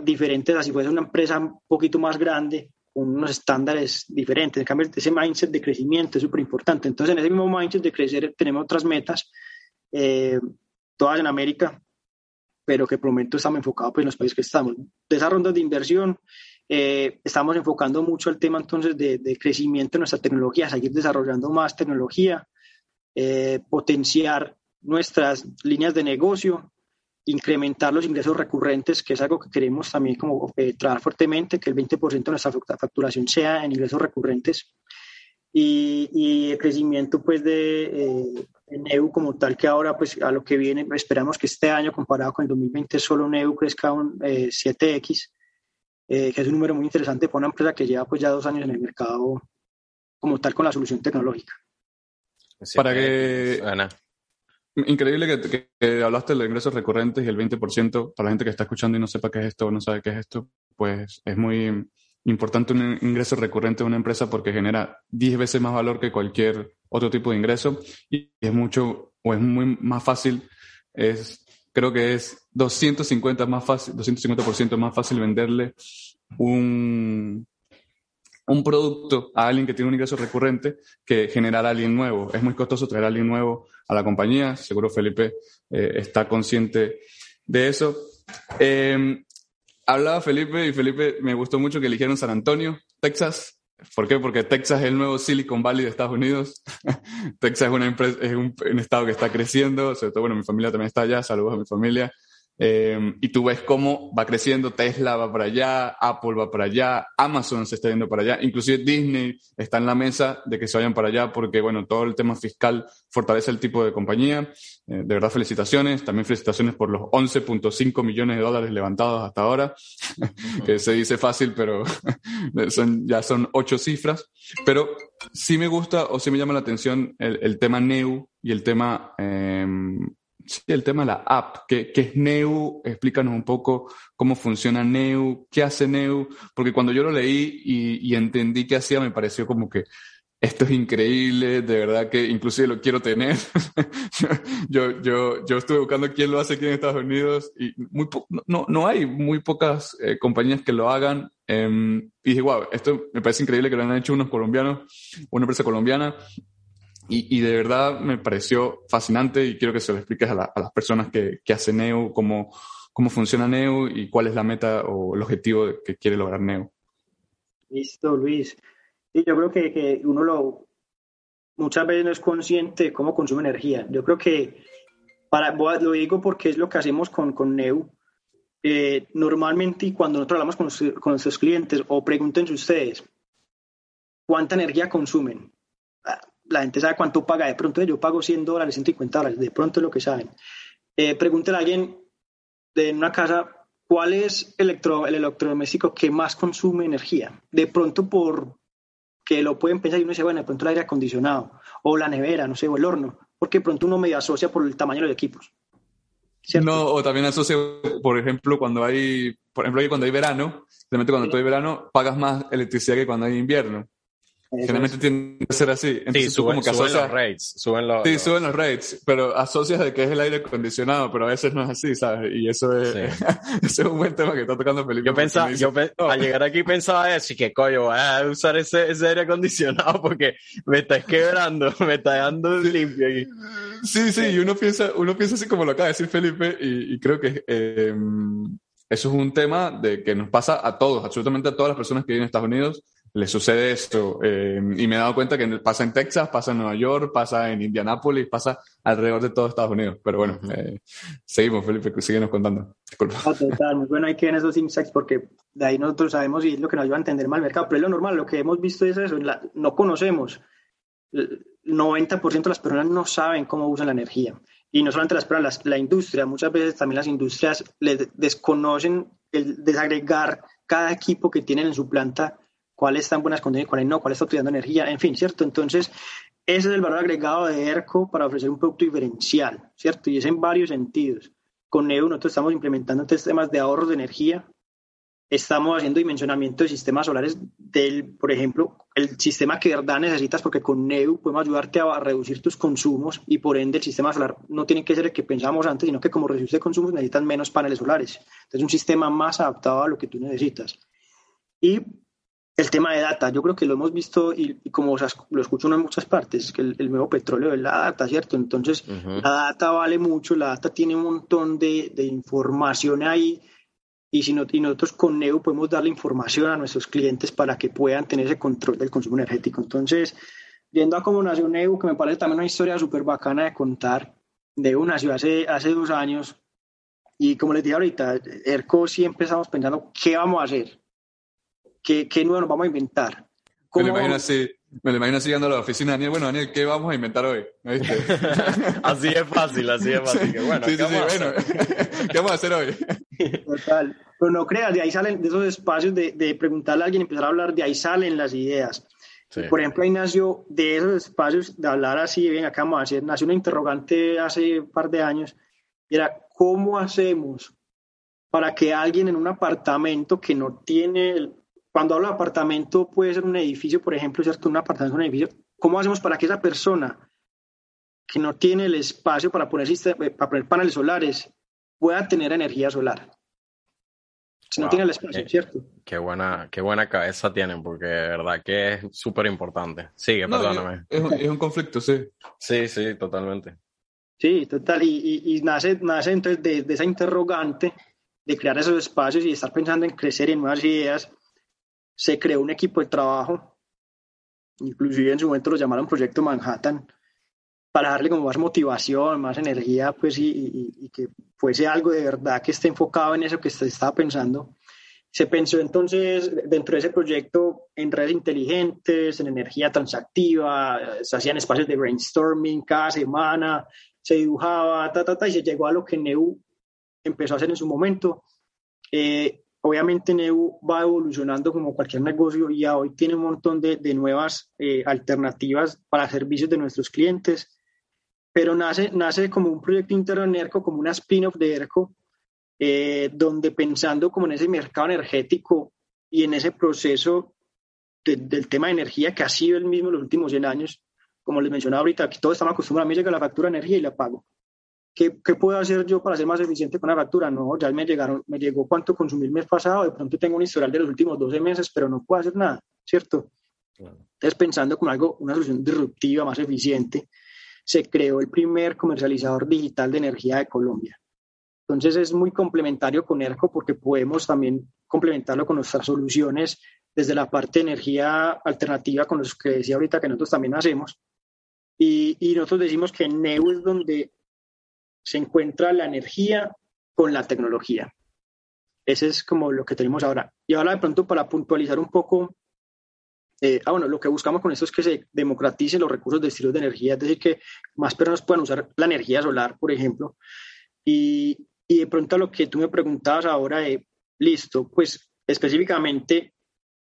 diferentes, así fuese una empresa un poquito más grande, con unos estándares diferentes. En cambio, ese mindset de crecimiento es súper importante. Entonces, en ese mismo mindset de crecer, tenemos otras metas, eh, todas en América, pero que por el momento estamos enfocados pues, en los países que estamos. De esas rondas de inversión, eh, estamos enfocando mucho el tema entonces de, de, crecimiento de nuestra tecnología, seguir desarrollando más tecnología, eh, potenciar nuestras líneas de negocio, incrementar los ingresos recurrentes, que es algo que queremos también como eh, trabajar fuertemente, que el 20% de nuestra facturación sea en ingresos recurrentes. Y, el crecimiento pues de eh, EU como tal que ahora pues a lo que viene esperamos que este año comparado con el 2020 solo EU crezca un 7x que es un número muy interesante para una empresa que lleva pues ya dos años en el mercado como tal con la solución tecnológica. Para que... Increíble que, hablaste de los ingresos recurrentes y el 20%, para la gente que está escuchando y no sepa qué es esto o no sabe qué es esto, pues es muy importante un ingreso recurrente de una empresa porque genera 10 veces más valor que cualquier otro tipo de ingreso y es mucho o es muy más fácil, es, creo que es 250 más fácil, 250% más fácil venderle un, un producto a alguien que tiene un ingreso recurrente que generar a alguien nuevo. Es muy costoso traer a alguien nuevo a la compañía. Seguro Felipe eh, está consciente de eso. Em, hablaba Felipe y Felipe me gustó mucho que eligieron San Antonio, Texas. ¿Por qué? Porque Texas es el nuevo Silicon Valley de Estados Unidos. Texas es, una empresa, es un, estado que está creciendo. Sobre todo, bueno, mi familia también está allá. Saludos a mi familia. Eh, y tú ves cómo va creciendo, Tesla va para allá, Apple va para allá, Amazon se está yendo para allá, inclusive Disney está en la mesa de que se vayan para allá porque, bueno, todo el tema fiscal fortalece el tipo de compañía. Eh, de verdad, felicitaciones. También felicitaciones por los 11.5 millones de dólares levantados hasta ahora, que se dice fácil, pero son, ya son ocho cifras. Pero sí me gusta o sí me llama la atención el, el tema NEU y el tema... Eh, Sí, el tema de la app, ¿qué, es Neu? Explícanos un poco cómo funciona Neu, qué hace Neu, porque cuando yo lo leí y, entendí qué hacía, me pareció como que esto es increíble, de verdad que inclusive lo quiero tener. yo, yo, yo estuve buscando quién lo hace aquí en Estados Unidos y muy no, no hay muy pocas eh, compañías que lo hagan. Em, y dije, wow, esto me parece increíble que lo han hecho unos colombianos, una empresa colombiana. Y, y, de verdad me pareció fascinante y quiero que se lo expliques a, a las personas que, que hacen NEO, cómo, cómo funciona NEO y cuál es la meta o el objetivo que quiere lograr NEO. Listo, Luis. Y yo creo que, que, uno lo muchas veces no es consciente de cómo consume energía. Yo creo que, para, lo digo porque es lo que hacemos con, con NEU. Eh, normalmente cuando nosotros hablamos con, con nuestros clientes o pregúntense ustedes, ¿cuánta energía consumen? La gente sabe cuánto paga, de pronto yo pago 100 dólares, 150 dólares, de pronto es lo que saben. Eh, pregúntele a alguien de una casa cuál es electro, el electrodoméstico que más consume energía. De pronto por que lo pueden pensar y uno dice, bueno, de pronto el aire acondicionado o la nevera, no sé, o el horno, porque de pronto uno medio asocia por el tamaño de los equipos. No, o también asocia, por ejemplo, cuando hay, por ejemplo, cuando hay verano, realmente cuando hay verano, pagas más electricidad que cuando hay invierno. Generalmente tiene que ser así. Entonces, sí, suben, como que asocias, los rates. Suben los, sí, suben los rates, pero asocias de que es el aire acondicionado, pero a veces no es así, ¿sabes? Y eso es, es un buen tema que está tocando Felipe. Yo pensaba, yo al llegar aquí pensaba eso, y que coño, voy a usar ese, ese aire acondicionado porque me está quebrando, me está dando limpio aquí. Sí, sí, y uno piensa, uno piensa así como lo acaba de decir Felipe, y, y creo que eh, eso es un tema de que nos pasa a todos, absolutamente a todas las personas que viven en Estados Unidos le sucede esto. Eh, y me he dado cuenta que pasa en Texas, pasa en Nueva York, pasa en Indianápolis, pasa alrededor de todo Estados Unidos. Pero bueno, eh, seguimos, Felipe, síguenos contando. Disculpa. total, muy bueno, hay que ver esos insights porque de ahí nosotros sabemos y es lo que nos ayuda a entender más el mercado. Pero es lo normal, lo que hemos visto es eso, no conocemos. El 90% de las personas no saben cómo usan la energía. Y no solamente las personas, la industria, muchas veces también las industrias les desconocen el desagregar cada equipo que tienen en su planta cuáles están en buenas condiciones, cuáles no, cuáles está utilizando energía, en fin, ¿cierto? Entonces, ese es el valor agregado de ERCO para ofrecer un producto diferencial, ¿cierto? Y es en varios sentidos. Con NEU nosotros estamos implementando temas de ahorro de energía, estamos haciendo dimensionamiento de sistemas solares del, por ejemplo, el sistema que de verdad necesitas, porque con NEU podemos ayudarte a reducir tus consumos y por ende el sistema solar no tiene que ser el que pensábamos antes, sino que como reducir consumos necesitas menos paneles solares. Entonces, un sistema más adaptado a lo que tú necesitas. Y el tema de data, yo creo que lo hemos visto y, como lo escucho en muchas partes, que el, nuevo petróleo es la data, ¿cierto? Entonces, la data vale mucho, la data tiene un montón de, información ahí y, si no, y nosotros con Neu podemos darle información a nuestros clientes para que puedan tener ese control del consumo energético. Entonces, viendo a cómo nació Neu, que me parece también una historia súper bacana de contar, Neu nació hace, hace dos años y como les dije ahorita, ERCO siempre estamos pensando qué vamos a hacer ¿Qué, qué nuevo nos vamos a inventar? Me lo imagino así, me lo imagino así llegando a la oficina, Daniel. Bueno, Daniel, ¿qué vamos a inventar hoy? así es fácil, así es fácil. Sí, bueno, sí, ¿qué, vamos sí, bueno. ¿qué vamos a hacer hoy? Total. Pero no creas, de ahí salen, de esos espacios de, de preguntarle a alguien, empezar a hablar, de ahí salen las ideas. Por ejemplo, ahí nació de esos espacios de hablar así, bien, acá vamos a hacer, nació una interrogante hace un par de años, y era, ¿cómo hacemos para que alguien en un apartamento que no tiene cuando hablo de apartamento, puede ser un edificio, por ejemplo, ¿cierto? Un apartamento, un edificio. ¿Cómo hacemos para que esa persona que no tiene el espacio para poner, eh, para poner paneles solares pueda tener energía solar? Si no tiene el espacio, ¿cierto? Qué buena, qué buena cabeza tienen, porque de verdad que es súper importante. Sigue, perdóname. Es, es, un conflicto, sí. Sí, sí, totalmente. Sí, total. Y, y, nace, nace entonces de, de, esa interrogante de crear esos espacios y estar pensando en crecer en nuevas ideas se creó un equipo de trabajo, inclusive en su momento lo llamaron Proyecto Manhattan, para darle como más motivación, más energía, pues, y, que fuese algo de verdad que esté enfocado en eso que se estaba pensando. Se pensó entonces dentro de ese proyecto en redes inteligentes, en energía transactiva, se hacían espacios de brainstorming cada semana, se dibujaba, ta, ta, ta, y se llegó a lo que Neu empezó a hacer en su momento. Eh, obviamente Neu va evolucionando como cualquier negocio y ya hoy tiene un montón de, de nuevas eh, alternativas para servicios de nuestros clientes pero nace, nace como un proyecto interno en ERCO, como una spin-off de ERCO, eh, donde pensando como en ese mercado energético y en ese proceso del tema de energía que ha sido el mismo en los últimos 100 años, como les mencionaba ahorita, aquí todos estamos acostumbrados, a mí llega la factura de energía y la pago. ¿Qué, ¿Qué, puedo hacer yo para ser más eficiente con la factura? No, ya me llegaron, me llegó cuánto consumí el mes pasado, de pronto tengo un historial de los últimos 12 meses, pero no puedo hacer nada, ¿cierto? Entonces, pensando como algo, una solución disruptiva, más eficiente, se creó el primer comercializador digital de energía de Colombia. Entonces es muy complementario con ERCO porque podemos también complementarlo con nuestras soluciones desde la parte de energía alternativa con los que decía ahorita que nosotros también hacemos. Y, y nosotros decimos que NEU es donde se encuentra la energía con la tecnología. Ese es como lo que tenemos ahora. Y ahora de pronto para puntualizar un poco eh, ah, bueno, lo que buscamos con esto es que se democraticen los recursos de estilos de energía, es decir, que más personas puedan usar la energía solar, por ejemplo. Y, y de pronto lo que tú me preguntabas ahora, de, listo, pues específicamente,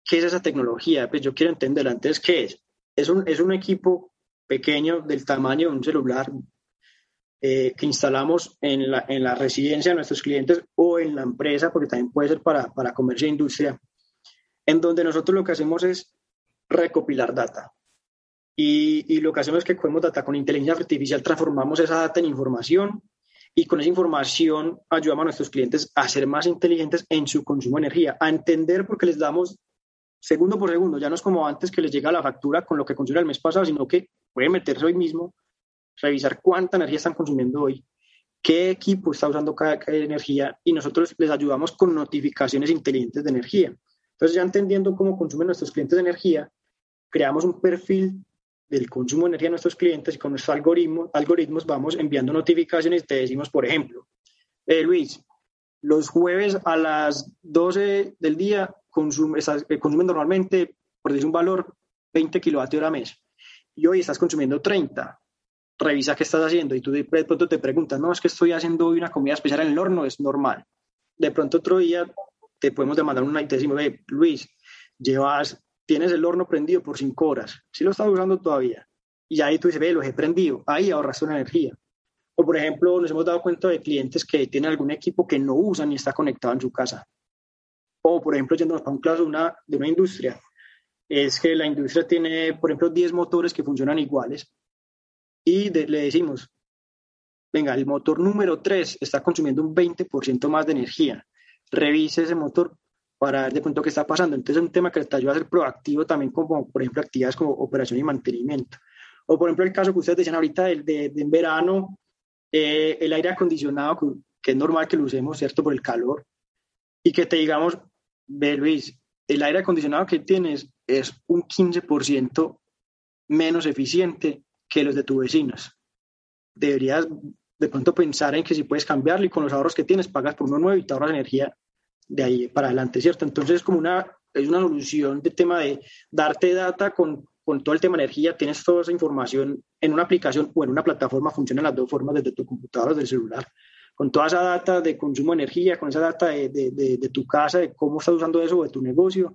¿qué es esa tecnología? Pues yo quiero entender antes qué es. Es un, es un equipo pequeño del tamaño de un celular eh, que instalamos en la, en la residencia de nuestros clientes o en la empresa, porque también puede ser para, para comercio e industria, en donde nosotros lo que hacemos es recopilar data. Y, lo que hacemos es que cogemos data con inteligencia artificial, transformamos esa data en información y con esa información ayudamos a nuestros clientes a ser más inteligentes en su consumo de energía, a entender porque les damos segundo por segundo, ya no es como antes que les llega la factura con lo que consumieron el mes pasado, sino que pueden meterse hoy mismo, revisar cuánta energía están consumiendo hoy, qué equipo está usando cada energía y nosotros les ayudamos con notificaciones inteligentes de energía. Entonces, ya entendiendo cómo consumen nuestros clientes de energía, creamos un perfil del consumo de energía de nuestros clientes y con nuestros algoritmos, algoritmos vamos enviando notificaciones y te decimos, por ejemplo, eh, Luis, los jueves a las 12 del día eh, consumen normalmente, por decir un valor, 20 kilovatios hora mes y hoy estás consumiendo 30. Revisa qué estás haciendo y tú de pronto te preguntas, no, es que estoy haciendo hoy una comida especial en el horno, es normal. De pronto otro día te podemos demandar una y te decimos, Luis, llevas tienes el horno prendido por cinco horas, si lo estás usando todavía, y ahí tú dices, ve, lo he prendido, ahí ahorras una energía. O por ejemplo, nos hemos dado cuenta de clientes que tienen algún equipo que no usan y está conectado en su casa. O por ejemplo, yendo a un caso de una, de una industria, es que la industria tiene, por ejemplo, 10 motores que funcionan iguales y le decimos, venga, el motor número 3 está consumiendo un 20% más de energía. Revise ese motor para ver de pronto qué está pasando. Entonces es un tema que te ayuda a ser proactivo también, como por ejemplo actividades como operación y mantenimiento. O por ejemplo el caso que ustedes decían ahorita de, de, en verano, eh, el aire acondicionado, que es normal que lo usemos, ¿cierto? Por el calor. Y que te digamos, ve Luis, el aire acondicionado que tienes es un 15% menos eficiente que los de tus vecinos. Deberías de pronto pensar en que si puedes cambiarlo y con los ahorros que tienes pagas por uno nuevo y te ahorras energía de ahí para adelante, ¿cierto? Entonces es como una, es una solución de tema de darte data con, con todo el tema de energía, tienes toda esa información en una aplicación o en una plataforma, funcionan las dos formas desde tu computadora o del celular, con toda esa data de consumo de energía, con esa data de, de, de, tu casa, de cómo estás usando eso, de tu negocio.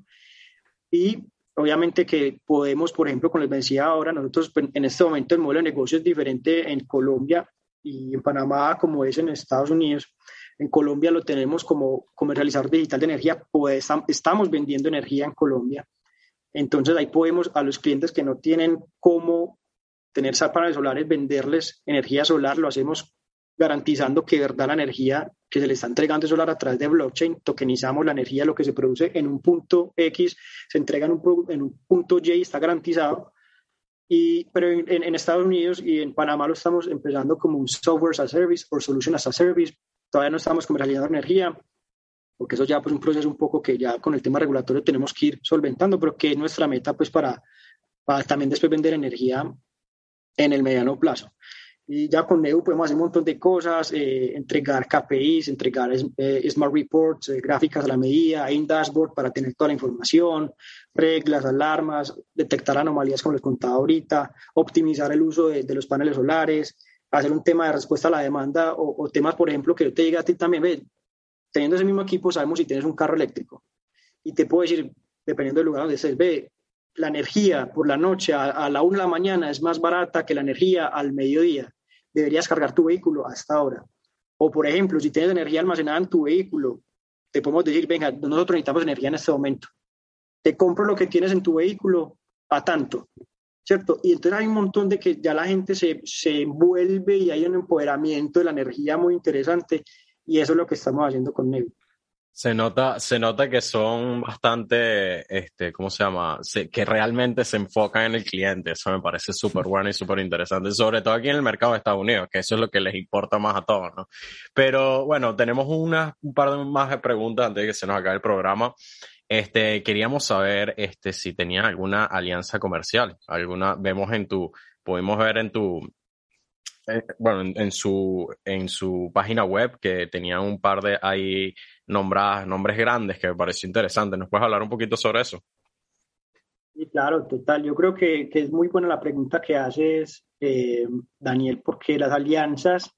Y obviamente que podemos, por ejemplo, con les decía ahora, nosotros pues, en este momento el modelo de negocio es diferente en Colombia y en Panamá como es en Estados Unidos. En Colombia lo tenemos como comercializador digital de energía, pues estamos vendiendo energía en Colombia. Entonces ahí podemos a los clientes que no tienen cómo tener paneles solares, venderles energía solar, lo hacemos garantizando que verdad la energía que se le está entregando solar a través de blockchain, tokenizamos la energía, lo que se produce en un punto X, se entrega en un, en un punto Y, está garantizado. Y, pero en, en, Estados Unidos y en Panamá lo estamos empezando como un software as a service o solution as a service, Todavía no estamos comercializando energía, porque eso ya pues un proceso un poco que ya con el tema regulatorio tenemos que ir solventando, pero que es nuestra meta pues para, para también después vender energía en el mediano plazo. Y ya con Neu podemos hacer un montón de cosas, eh, entregar KPIs, entregar eh, Smart Reports, eh, gráficas a la medida, hay un dashboard para tener toda la información, reglas, alarmas, detectar anomalías como les contaba ahorita, optimizar el uso de, los paneles solares, hacer un tema de respuesta a la demanda o, temas, por ejemplo, que yo te diga a ti también, ve, teniendo ese mismo equipo sabemos si tienes un carro eléctrico y te puedo decir, dependiendo del lugar donde estés, ve, la energía por la noche a, la una de la mañana es más barata que la energía al mediodía. Deberías cargar tu vehículo hasta ahora. O, por ejemplo, si tienes energía almacenada en tu vehículo, te podemos decir, venga, nosotros necesitamos energía en este momento. Te compro lo que tienes en tu vehículo a tanto. ¿Cierto? Y entonces hay un montón de que ya la gente se, se envuelve y hay un empoderamiento de la energía muy interesante y eso es lo que estamos haciendo con Nevi. Se nota, se nota que son bastante, este, ¿cómo se llama? que realmente se enfocan en el cliente. Eso me parece súper bueno y súper interesante, sobre todo aquí en el mercado de Estados Unidos, que eso es lo que les importa más a todos, ¿no? Pero bueno, tenemos una, un par de más de preguntas antes de que se nos acabe el programa. Este, queríamos saber, este, si tenían alguna alianza comercial, alguna, vemos en tu, podemos ver en tu, eh, bueno, en, su, en su página web que tenía un par de ahí nombradas, nombres grandes que me pareció interesante. ¿Nos puedes hablar un poquito sobre eso? Sí, claro, total. Yo creo que, que es muy buena la pregunta que haces, eh, Daniel, porque las alianzas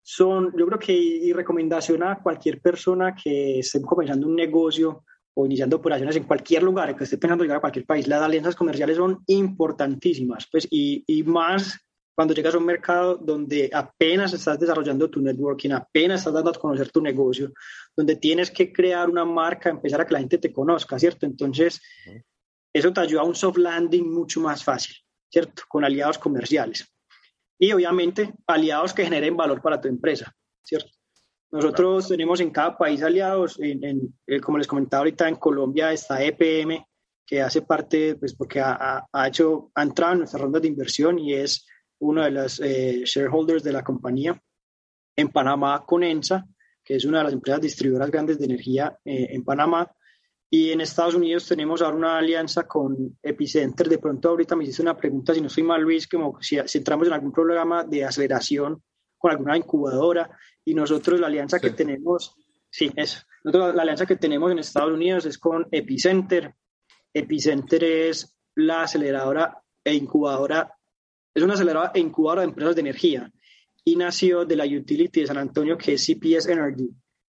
son, yo creo que y recomendación a cualquier persona que esté comenzando un negocio o iniciando operaciones en cualquier lugar, que esté pensando llegar a cualquier país, las alianzas comerciales son importantísimas, pues, y, y más cuando llegas a un mercado donde apenas estás desarrollando tu networking, apenas estás dando a conocer tu negocio, donde tienes que crear una marca, empezar a que la gente te conozca, ¿cierto? Entonces, eso te ayuda a un soft landing mucho más fácil, ¿cierto? Con aliados comerciales. Y obviamente, aliados que generen valor para tu empresa, ¿cierto? Nosotros tenemos en cada país aliados, en, eh, como les comentaba ahorita, en Colombia está EPM, que hace parte, pues porque ha, ha hecho, ha entrado en nuestras rondas de inversión y es uno de los eh, shareholders de la compañía. En Panamá, con ENSA, que es una de las empresas distribuidoras grandes de energía eh, en Panamá. Y en Estados Unidos tenemos ahora una alianza con Epicenter. De pronto ahorita me hiciste una pregunta, si no estoy mal, Luis, como si, entramos en algún programa de aceleración con alguna incubadora. Y nosotros la alianza que tenemos, sí, es. Nosotros la alianza que tenemos en Estados Unidos es con Epicenter. Epicenter es la aceleradora e incubadora es una aceleradora e incubadora de empresas de energía y nació de la utility de San Antonio que es CPS Energy.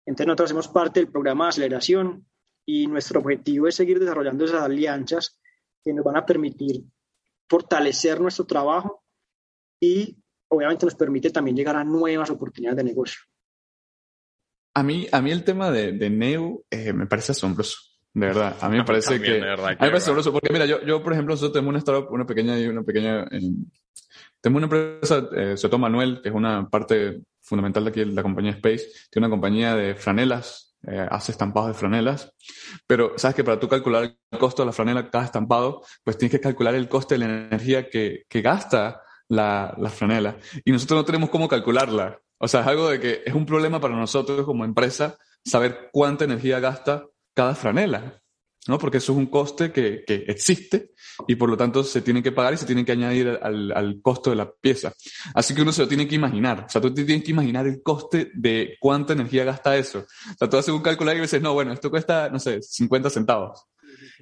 Entonces nosotros hacemos parte del programa de aceleración y nuestro objetivo es seguir desarrollando esas alianzas que nos van a permitir fortalecer nuestro trabajo y obviamente nos permite también llegar a nuevas oportunidades de negocio. A mí, a mí el tema de, de Neu eh, me parece asombroso. De verdad, a mí me parece que... a mí me parece asombroso, porque mira, yo, yo, por ejemplo, nosotros tenemos una startup, una pequeña, una pequeña tengo una empresa, eh, Soto Manuel, que es una parte fundamental de aquí la compañía Space. Tiene una compañía de franelas, eh, hace estampados de franelas. Pero sabes que para tú calcular el costo de la franela cada estampado, pues tienes que calcular el coste de la energía que, que gasta la, la franela. Y nosotros no tenemos cómo calcularla. O sea, es algo de que es un problema para nosotros como empresa saber cuánta energía gasta cada franela. ¿no? Porque eso es un coste que, que, existe y por lo tanto se tiene que pagar y se tiene que añadir al, al, costo de la pieza. Así que uno se lo tiene que imaginar. O sea, tú te tienes que imaginar el coste de cuánta energía gasta eso. O sea, tú haces un cálculo y dices, no, bueno, esto cuesta, no sé, 50 centavos.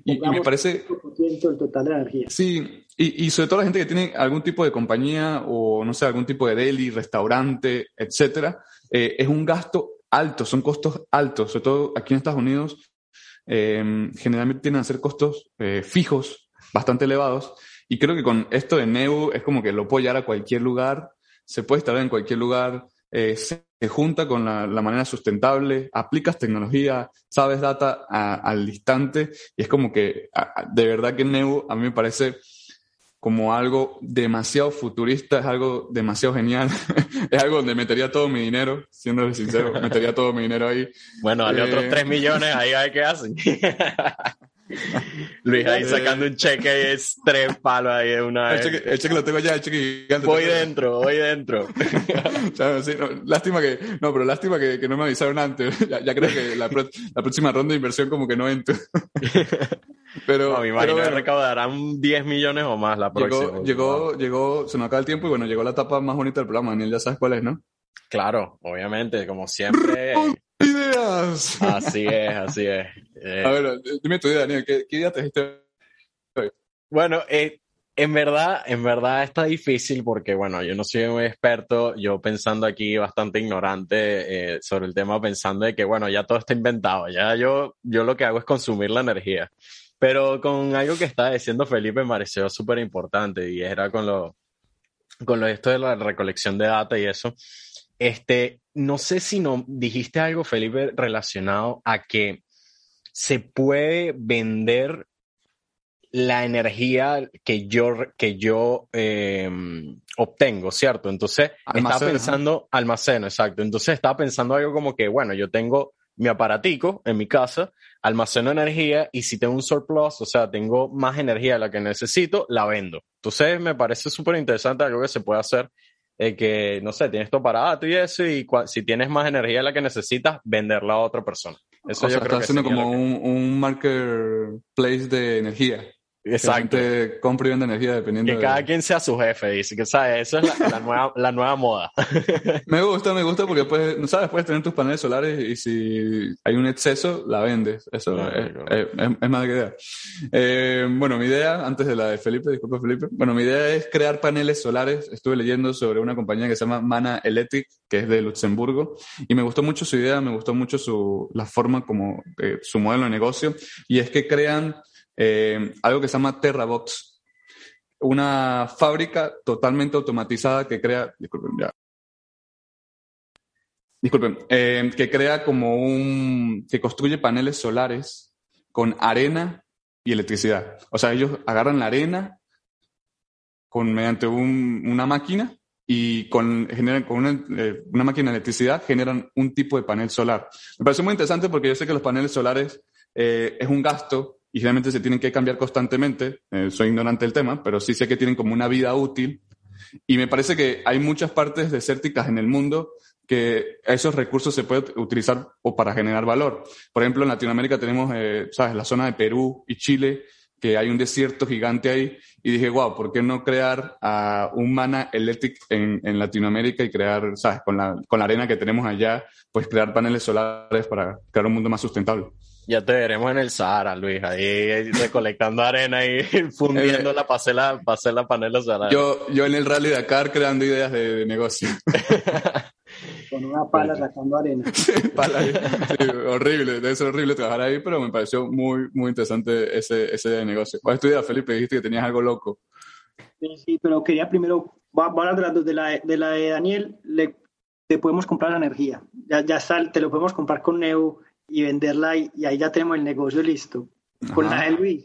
Y, me parece... El total de energía. Sí, y, y, sobre todo la gente que tiene algún tipo de compañía o, no sé, algún tipo de deli, restaurante, etcétera, eh, es un gasto alto, son costos altos, sobre todo aquí en Estados Unidos Em, generalmente tienen a ser costos eh, fijos bastante elevados. Y creo que con esto de Neu es como que lo puedo llevar a cualquier lugar, se puede instalar en cualquier lugar, eh, se, junta con la, manera sustentable, aplicas tecnología, sabes data al instante y es como que de verdad que Neu a mí me parece como algo demasiado futurista, es algo demasiado genial, es algo donde metería todo mi dinero, siendo sincero, metería todo mi dinero ahí. Bueno, hay otros 3 eh, millones, ahí a ver qué hacen. Luis ahí sacando un cheque es tres palos ahí de una vez. El cheque, lo tengo ya, el cheque gigante. Voy dentro, voy dentro. lástima que, no, pero lástima que, que no me avisaron antes. Ya, creo que la, la, próxima ronda de inversión como que no entro. Pero, no, me imagino que recaudarán 10 millones o más la próxima. Llegó, llegó, se nos acaba el tiempo y bueno, llegó la etapa más bonita del programa. Daniel, ya sabes cuál es, ¿no? Claro, obviamente, como siempre. ¡Ideas! Así es, así es. A ver, dime tu idea, Daniel. ¿Qué, qué idea te dijiste hoy? Bueno, eh, en verdad, en verdad está difícil porque, bueno, yo no soy muy experto, yo pensando aquí bastante ignorante eh, sobre el tema, pensando de que, bueno, ya todo está inventado, ya yo, yo lo que hago es consumir la energía. Pero con algo que estaba diciendo Felipe me pareció súper importante y era con lo, con lo esto de la recolección de data y eso. Este, no sé si no dijiste algo, Felipe, relacionado a que se puede vender la energía que yo, que yo eh, obtengo, ¿cierto? Entonces, estaba pensando, almaceno, exacto. Entonces, estaba pensando algo como que, bueno, yo tengo mi aparatico en mi casa, almaceno energía y si tengo un surplus, o sea, tengo más energía de la que necesito, la vendo. Entonces, me parece súper interesante algo que se puede hacer, eh, que, no sé, tienes tu aparato y eso, y si tienes más energía de la que necesitas, venderla a otra persona. Eso o yo sea, creo haciendo como un, un marketplace de energía. Exacto. Que compra y vende energía dependiendo. Que cada quien sea su jefe, dice que sabes, eso es la, nueva, la nueva moda. me gusta, me gusta porque puedes, no sabes, puedes tener tus paneles solares y si hay un exceso, la vendes. Eso es, es, más de que idea. Eh, bueno, mi idea, antes de la de Felipe, disculpa Felipe, bueno, mi idea es crear paneles solares. Estuve leyendo sobre una compañía que se llama Mana Electric, que es de Luxemburgo, y me gustó mucho su idea, me gustó mucho su, la forma como, eh, su modelo de negocio, y es que crean eh, algo que se llama TerraBox, una fábrica totalmente automatizada que crea, disculpen, ya. Disculpen, eh, que crea como un, que construye paneles solares con arena y electricidad. O sea, ellos agarran la arena con, mediante una máquina y con, generan, con una, eh, una, máquina de electricidad generan un tipo de panel solar. Me parece muy interesante porque yo sé que los paneles solares es un gasto y generalmente se tienen que cambiar constantemente. Eh, soy ignorante del tema, pero sí sé que tienen como una vida útil. Y me parece que hay muchas partes desérticas en el mundo que esos recursos se pueden utilizar o para generar valor. Por ejemplo, en Latinoamérica tenemos, eh, ¿sabes?, la zona de Perú y Chile, que hay un desierto gigante ahí, y dije, wow, ¿por qué no crear un mana electric en, en, Latinoamérica y crear, ¿sabes?, con la, con la arena que tenemos allá, pues crear paneles solares para crear un mundo más sustentable. Ya te veremos en el Sahara, Luis, ahí recolectando arena y fundiéndola para hacer la, para hacer la panela solar. Yo, yo en el Rally Dakar creando ideas de, negocio. Con una pala sacando arena. horrible, debe ser horrible trabajar ahí, pero me pareció muy, muy interesante ese, ese de negocio. ¿Cuál es tu idea, Felipe? Dijiste que tenías algo loco. Sí, sí, pero quería primero, voy a hablar de la de, la de Daniel, le, te podemos comprar la energía. Ya, ya está, te lo podemos comprar con Neo y venderla y, ahí ya tenemos el negocio listo. Con la de Luis.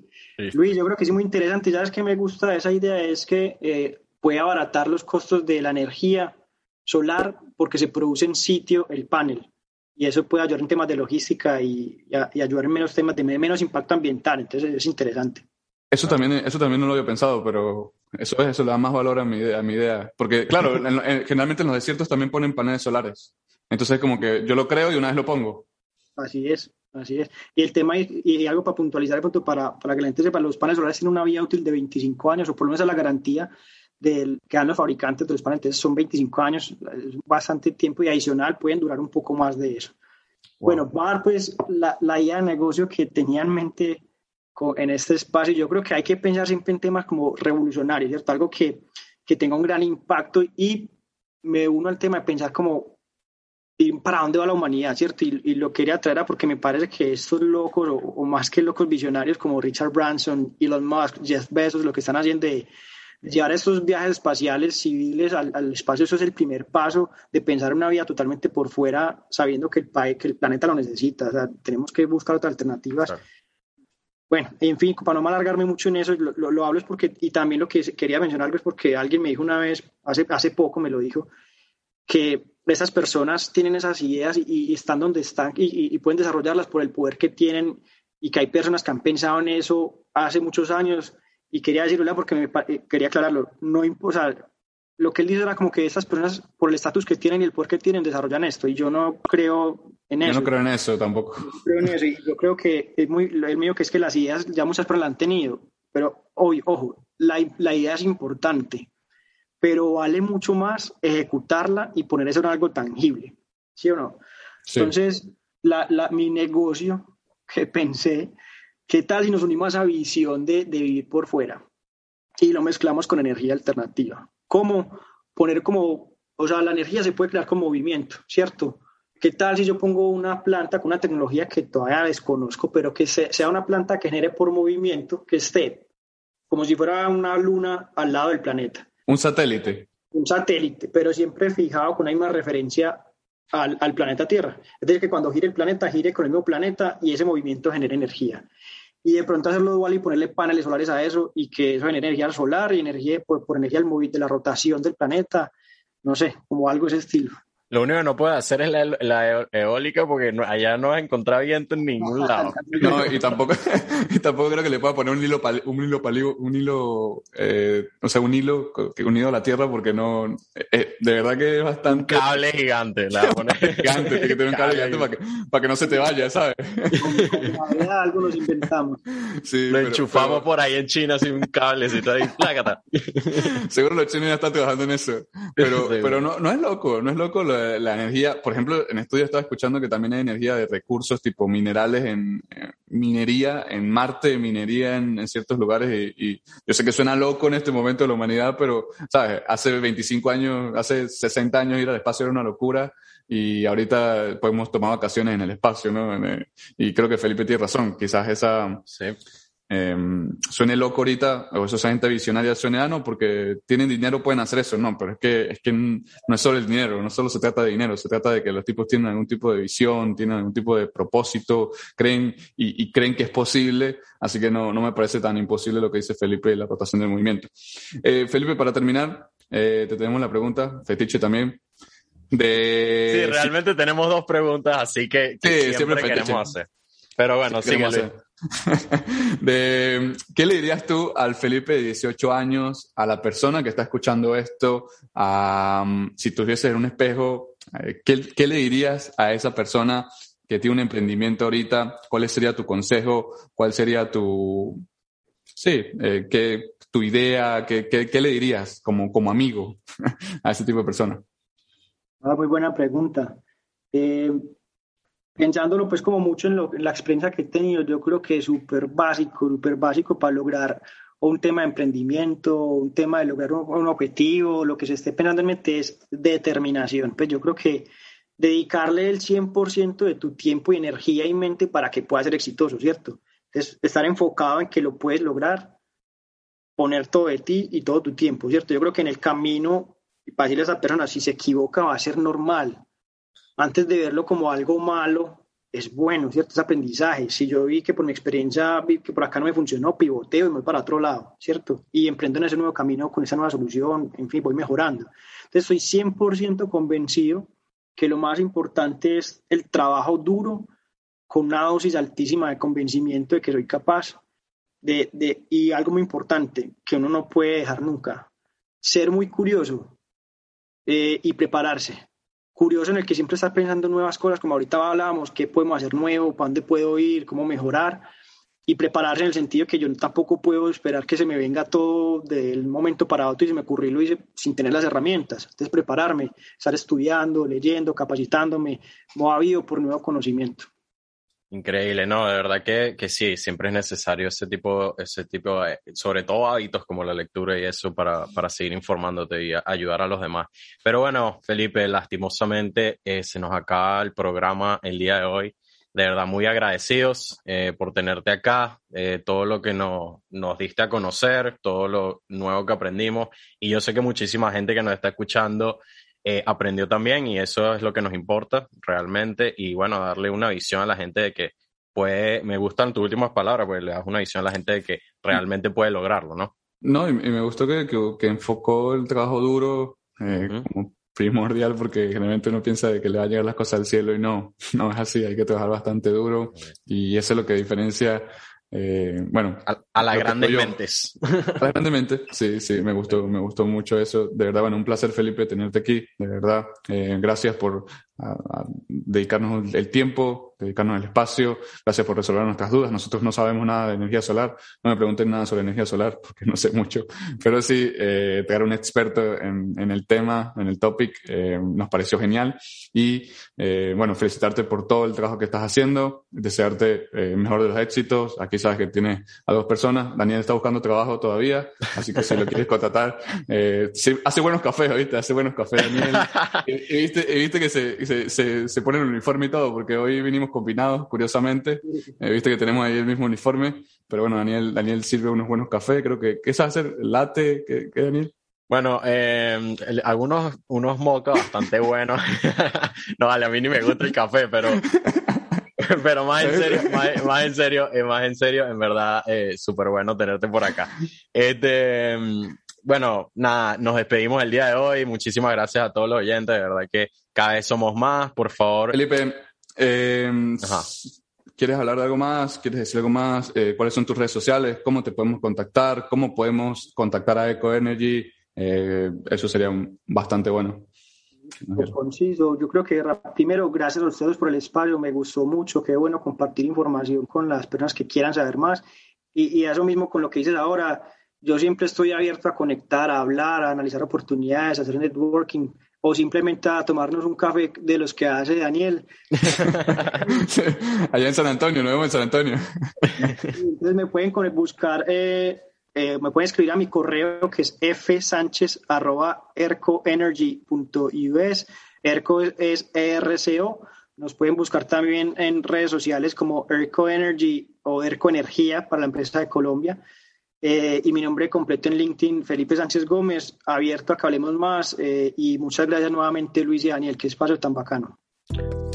Luis, yo creo que es muy interesante. Ya es que me gusta esa idea, es que eh, puede abaratar los costos de la energía solar porque se produce en sitio el panel. Y eso puede ayudar en temas de logística y, y, ayudar en menos temas de menos impacto ambiental. Entonces es interesante. Eso también, eso también no lo había pensado, pero eso es, eso le da más valor a mi idea. A mi idea. Porque, claro, generalmente en los desiertos también ponen paneles solares. Entonces, como que yo lo creo y una vez lo pongo. Así es, así es. Y el tema, y, algo para puntualizar, para, para que la gente sepa, los paneles solares tienen una vida útil de 25 años, o por lo menos la garantía del, que dan los fabricantes de los paneles son 25 años, es bastante tiempo y adicional pueden durar un poco más de eso. Bueno, va a dar pues la, la idea de negocio que tenía en mente en este espacio. Yo creo que hay que pensar siempre en temas como revolucionarios, ¿cierto? Algo que, que tenga un gran impacto y me uno al tema de pensar como para dónde va la humanidad, ¿cierto? Y, lo quería traer a porque me parece que estos locos, o, más que locos visionarios como Richard Branson, Elon Musk, Jeff Bezos, lo que están haciendo de llevar estos viajes espaciales civiles al, espacio, eso es el primer paso de pensar una vida totalmente por fuera, sabiendo que el, que el planeta lo necesita. O sea, tenemos que buscar otras alternativas. Bueno, en fin, para no alargarme mucho en eso, lo, lo, hablo es porque, y también lo que quería mencionar es porque alguien me dijo una vez, hace, hace poco me lo dijo, que esas personas tienen esas ideas y, están donde están y, pueden desarrollarlas por el poder que tienen y que hay personas que han pensado en eso hace muchos años. Y quería decirlo porque me, eh, quería aclararlo, no, o lo que él dice era como que esas personas por el estatus que tienen y el poder que tienen desarrollan esto. Y yo no creo en eso. Yo no creo en eso tampoco. Yo creo en eso. Y yo creo que es muy, el mío que es que las ideas ya muchas personas la han tenido, pero hoy, ojo, la, la idea es importante, pero vale mucho más ejecutarla y poner eso en algo tangible, ¿sí o no? Entonces, la, la, mi negocio que pensé, ¿qué tal si nos unimos a esa visión de, de vivir por fuera y lo mezclamos con energía alternativa? ¿Cómo poner como, o sea, la energía se puede crear con movimiento, ¿cierto? ¿Qué tal si yo pongo una planta con una tecnología que todavía desconozco, pero que sea una planta que genere por movimiento, que esté como si fuera una luna al lado del planeta? Un satélite. Un satélite, pero siempre fijado con la misma referencia al, al, planeta Tierra. Es decir, que cuando gire el planeta, gire con el mismo planeta y ese movimiento genere energía. Y de pronto hacerlo dual y ponerle paneles solares a eso y que eso genere energía solar y energía por, por energía del de la rotación del planeta. No sé, como algo de ese estilo. Lo único que no puede hacer es la, la eólica porque no, allá no vas a encontrar viento en ningún lado. No, y tampoco, y tampoco creo que le pueda poner un hilo, un hilo, un hilo, eh, o sea, un hilo unido a la tierra porque no, eh, de verdad que es bastante. Un cable gigante, la poner. gigante, tiene que tener un cable gigante para que, para que no se te vaya, ¿sabes? algo nos inventamos. Sí, Lo pero, enchufamos pero... por ahí en China sin un cablecito ahí, plácata. Seguro los chinos ya están trabajando en eso. Pero, sí, pero no, no es loco, no es loco lo la energía, por ejemplo, en estudio estaba escuchando que también hay energía de recursos tipo minerales en minería, en Marte, minería en, ciertos lugares y, yo sé que suena loco en este momento de la humanidad, pero, ¿sabes? Hace 25 años, hace 60 años ir al espacio era una locura y ahorita podemos tomar vacaciones en el espacio, ¿no? Y creo que Felipe tiene razón, quizás esa... Sí eh, suene loco ahorita, o esa gente visionaria suene, ah, no, porque tienen dinero, pueden hacer eso. No, pero es que, es que no es solo el dinero, no solo se trata de dinero, se trata de que los tipos tienen algún tipo de visión, tienen algún tipo de propósito, creen y, y creen que es posible, así que no, no me parece tan imposible lo que dice Felipe de la rotación del movimiento. Eh, Felipe, para terminar, eh, te tenemos la pregunta, Fetiche también. De... Sí, realmente sí. tenemos dos preguntas, así que, que sí, siempre, siempre queremos hacer. Pero bueno, sí, síguele. de, ¿Qué le dirías tú al Felipe de 18 años, a la persona que está escuchando esto, um, si tuvieses un espejo, eh, ¿qué, ¿qué, le dirías a esa persona que tiene un emprendimiento ahorita? ¿Cuál sería tu consejo? ¿Cuál sería tu, sí, eh, qué, tu idea? ¿Qué, qué, qué le dirías como, como amigo a ese tipo de persona? Ah, muy buena pregunta. Eh, pensándolo pues como mucho en, lo, en, la experiencia que he tenido, yo creo que es súper básico, súper básico para lograr un tema de emprendimiento, un tema de lograr un, un, objetivo, lo que se esté pensando en mente es determinación. Pues yo creo que dedicarle el 100% de tu tiempo y energía y mente para que pueda ser exitoso, ¿cierto? Entonces, estar enfocado en que lo puedes lograr, poner todo de ti y todo tu tiempo, ¿cierto? Yo creo que en el camino, para decirle a esa persona, si se equivoca va a ser normal, antes de verlo como algo malo, es bueno, ¿cierto? Es aprendizaje. Si yo vi que por mi experiencia, vi que por acá no me funcionó, pivoteo y me voy para otro lado, ¿cierto? Y emprendo en ese nuevo camino con esa nueva solución, en fin, voy mejorando. Entonces, estoy 100% convencido que lo más importante es el trabajo duro con una dosis altísima de convencimiento de que soy capaz de, de y algo muy importante que uno no puede dejar nunca, ser muy curioso eh, y prepararse curioso en el que siempre estás pensando nuevas cosas, como ahorita hablábamos, qué podemos hacer nuevo, para dónde puedo ir, cómo mejorar, y prepararse en el sentido que yo tampoco puedo esperar que se me venga todo del momento para otro y se me ocurrió lo hice sin tener las herramientas. Entonces, prepararme, estar estudiando, leyendo, capacitándome, movido por nuevo conocimiento. Increíble, no, de verdad que, que sí, siempre es necesario ese tipo, ese tipo, sobre todo hábitos como la lectura y eso para, para seguir informándote y ayudar a los demás. Pero bueno, Felipe, lastimosamente eh, se nos acaba el programa el día de hoy. De verdad, muy agradecidos eh, por tenerte acá, eh, todo lo que nos, nos diste a conocer, todo lo nuevo que aprendimos. Y yo sé que muchísima gente que nos está escuchando eh, aprendió también y eso es lo que nos importa realmente y bueno, darle una visión a la gente de que puede, me gustan tus últimas palabras, pues le das una visión a la gente de que realmente puede lograrlo, ¿no? No, y, y me gustó que, que, que, enfocó el trabajo duro eh, uh -huh. como primordial porque generalmente uno piensa de que le va a llegar las cosas al cielo y no, no es así, hay que trabajar bastante duro y eso es lo que diferencia eh, bueno, a, a las grandes yo, mentes. A las grandes mentes, sí, sí, me gustó, me gustó mucho eso. De verdad, bueno, un placer, Felipe, tenerte aquí. De verdad, eh, gracias por dedicarnos el tiempo, dedicarnos el espacio. Gracias por resolver nuestras dudas. Nosotros no sabemos nada de energía solar. No me pregunten nada sobre energía solar porque no sé mucho. Pero sí, eh, tener un experto en, en, el tema, en el topic, eh, nos pareció genial. Y eh, bueno, felicitarte por todo el trabajo que estás haciendo, desearte eh, mejor de los éxitos. Aquí sabes que tienes a dos personas. Daniel está buscando trabajo todavía, así que si lo quieres contratar, eh, hace buenos cafés, ¿viste? Hace buenos cafés, Daniel. y, viste, viste que se, se, se, se pone el uniforme y todo, porque hoy vinimos combinados, curiosamente. Eh, viste que tenemos ahí el mismo uniforme, pero bueno, Daniel, Daniel sirve unos buenos cafés, creo que, ¿qué sabes hacer? ¿Late? ¿Qué, qué Daniel? Bueno, eh, algunos unos mocos bastante buenos. no, vale, a mí ni me gusta el café, pero pero más en serio, más, más en serio, eh, más en serio, en verdad, eh, súper bueno tenerte por acá. Este, bueno, nada, nos despedimos el día de hoy. Muchísimas gracias a todos los oyentes, de verdad que cada vez somos más, por favor. Felipe, eh, ¿quieres hablar de algo más? ¿Quieres decir algo más? Eh, ¿Cuáles son tus redes sociales? ¿Cómo te podemos contactar? ¿Cómo podemos contactar a Eco Energy? Eh, eso sería bastante bueno. Pues conciso, yo creo que primero, gracias a ustedes por el espacio, me gustó mucho, qué bueno compartir información con las personas que quieran saber más. Y, y eso mismo con lo que dices ahora, yo siempre estoy abierto a conectar, a hablar, a analizar oportunidades, a hacer networking o simplemente a tomarnos un café de los que hace Daniel. Allá en San Antonio, nos vemos en San Antonio. Entonces me pueden buscar, eh, eh, me pueden escribir a mi correo que es fsanchez.ercoenergy.us. ERCO es ERCO. Nos pueden buscar también en redes sociales como ERCO Energy o ERCO Energía para la empresa de Colombia. Eh, y mi nombre completo en LinkedIn, Felipe Sánchez Gómez, abierto a que hablemos más. Eh, y muchas gracias nuevamente, Luis y Daniel, qué espacio tan bacano.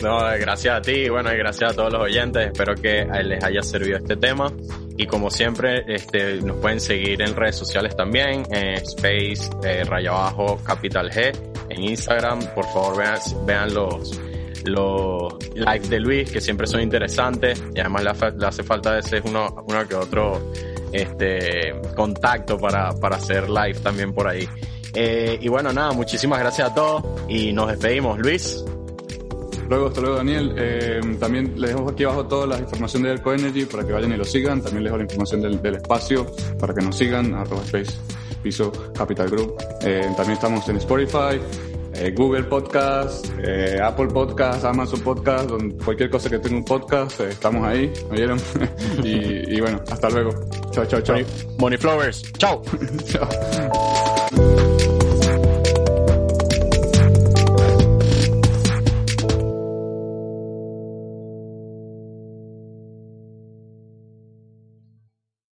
No, gracias a ti, bueno, y gracias a todos los oyentes. Espero que les haya servido este tema. Y como siempre, este, nos pueden seguir en redes sociales también, Space, eh, raya abajo, Capital G, en Instagram. Por favor, vean, vean los, los likes de Luis, que siempre son interesantes. Y además le, le hace falta a veces uno, uno que otro este contacto para, para hacer live también por ahí. Eh, y bueno, nada, muchísimas gracias a todos y nos despedimos. Luis. Luego, hasta luego, Daniel. Eh, también les dejo aquí abajo toda la información de Erco Energy para que vayan y lo sigan. También les dejo la información del, del espacio para que nos sigan, arroba space, piso, capital group. Eh, también estamos en Spotify, eh, Google Podcast, eh, Apple Podcast, Amazon Podcast, donde cualquier cosa que tenga un podcast, eh, estamos ahí, ¿me vieron? y, y, bueno, hasta luego. Chao, chao, chao. Money Flowers. Chao. chao.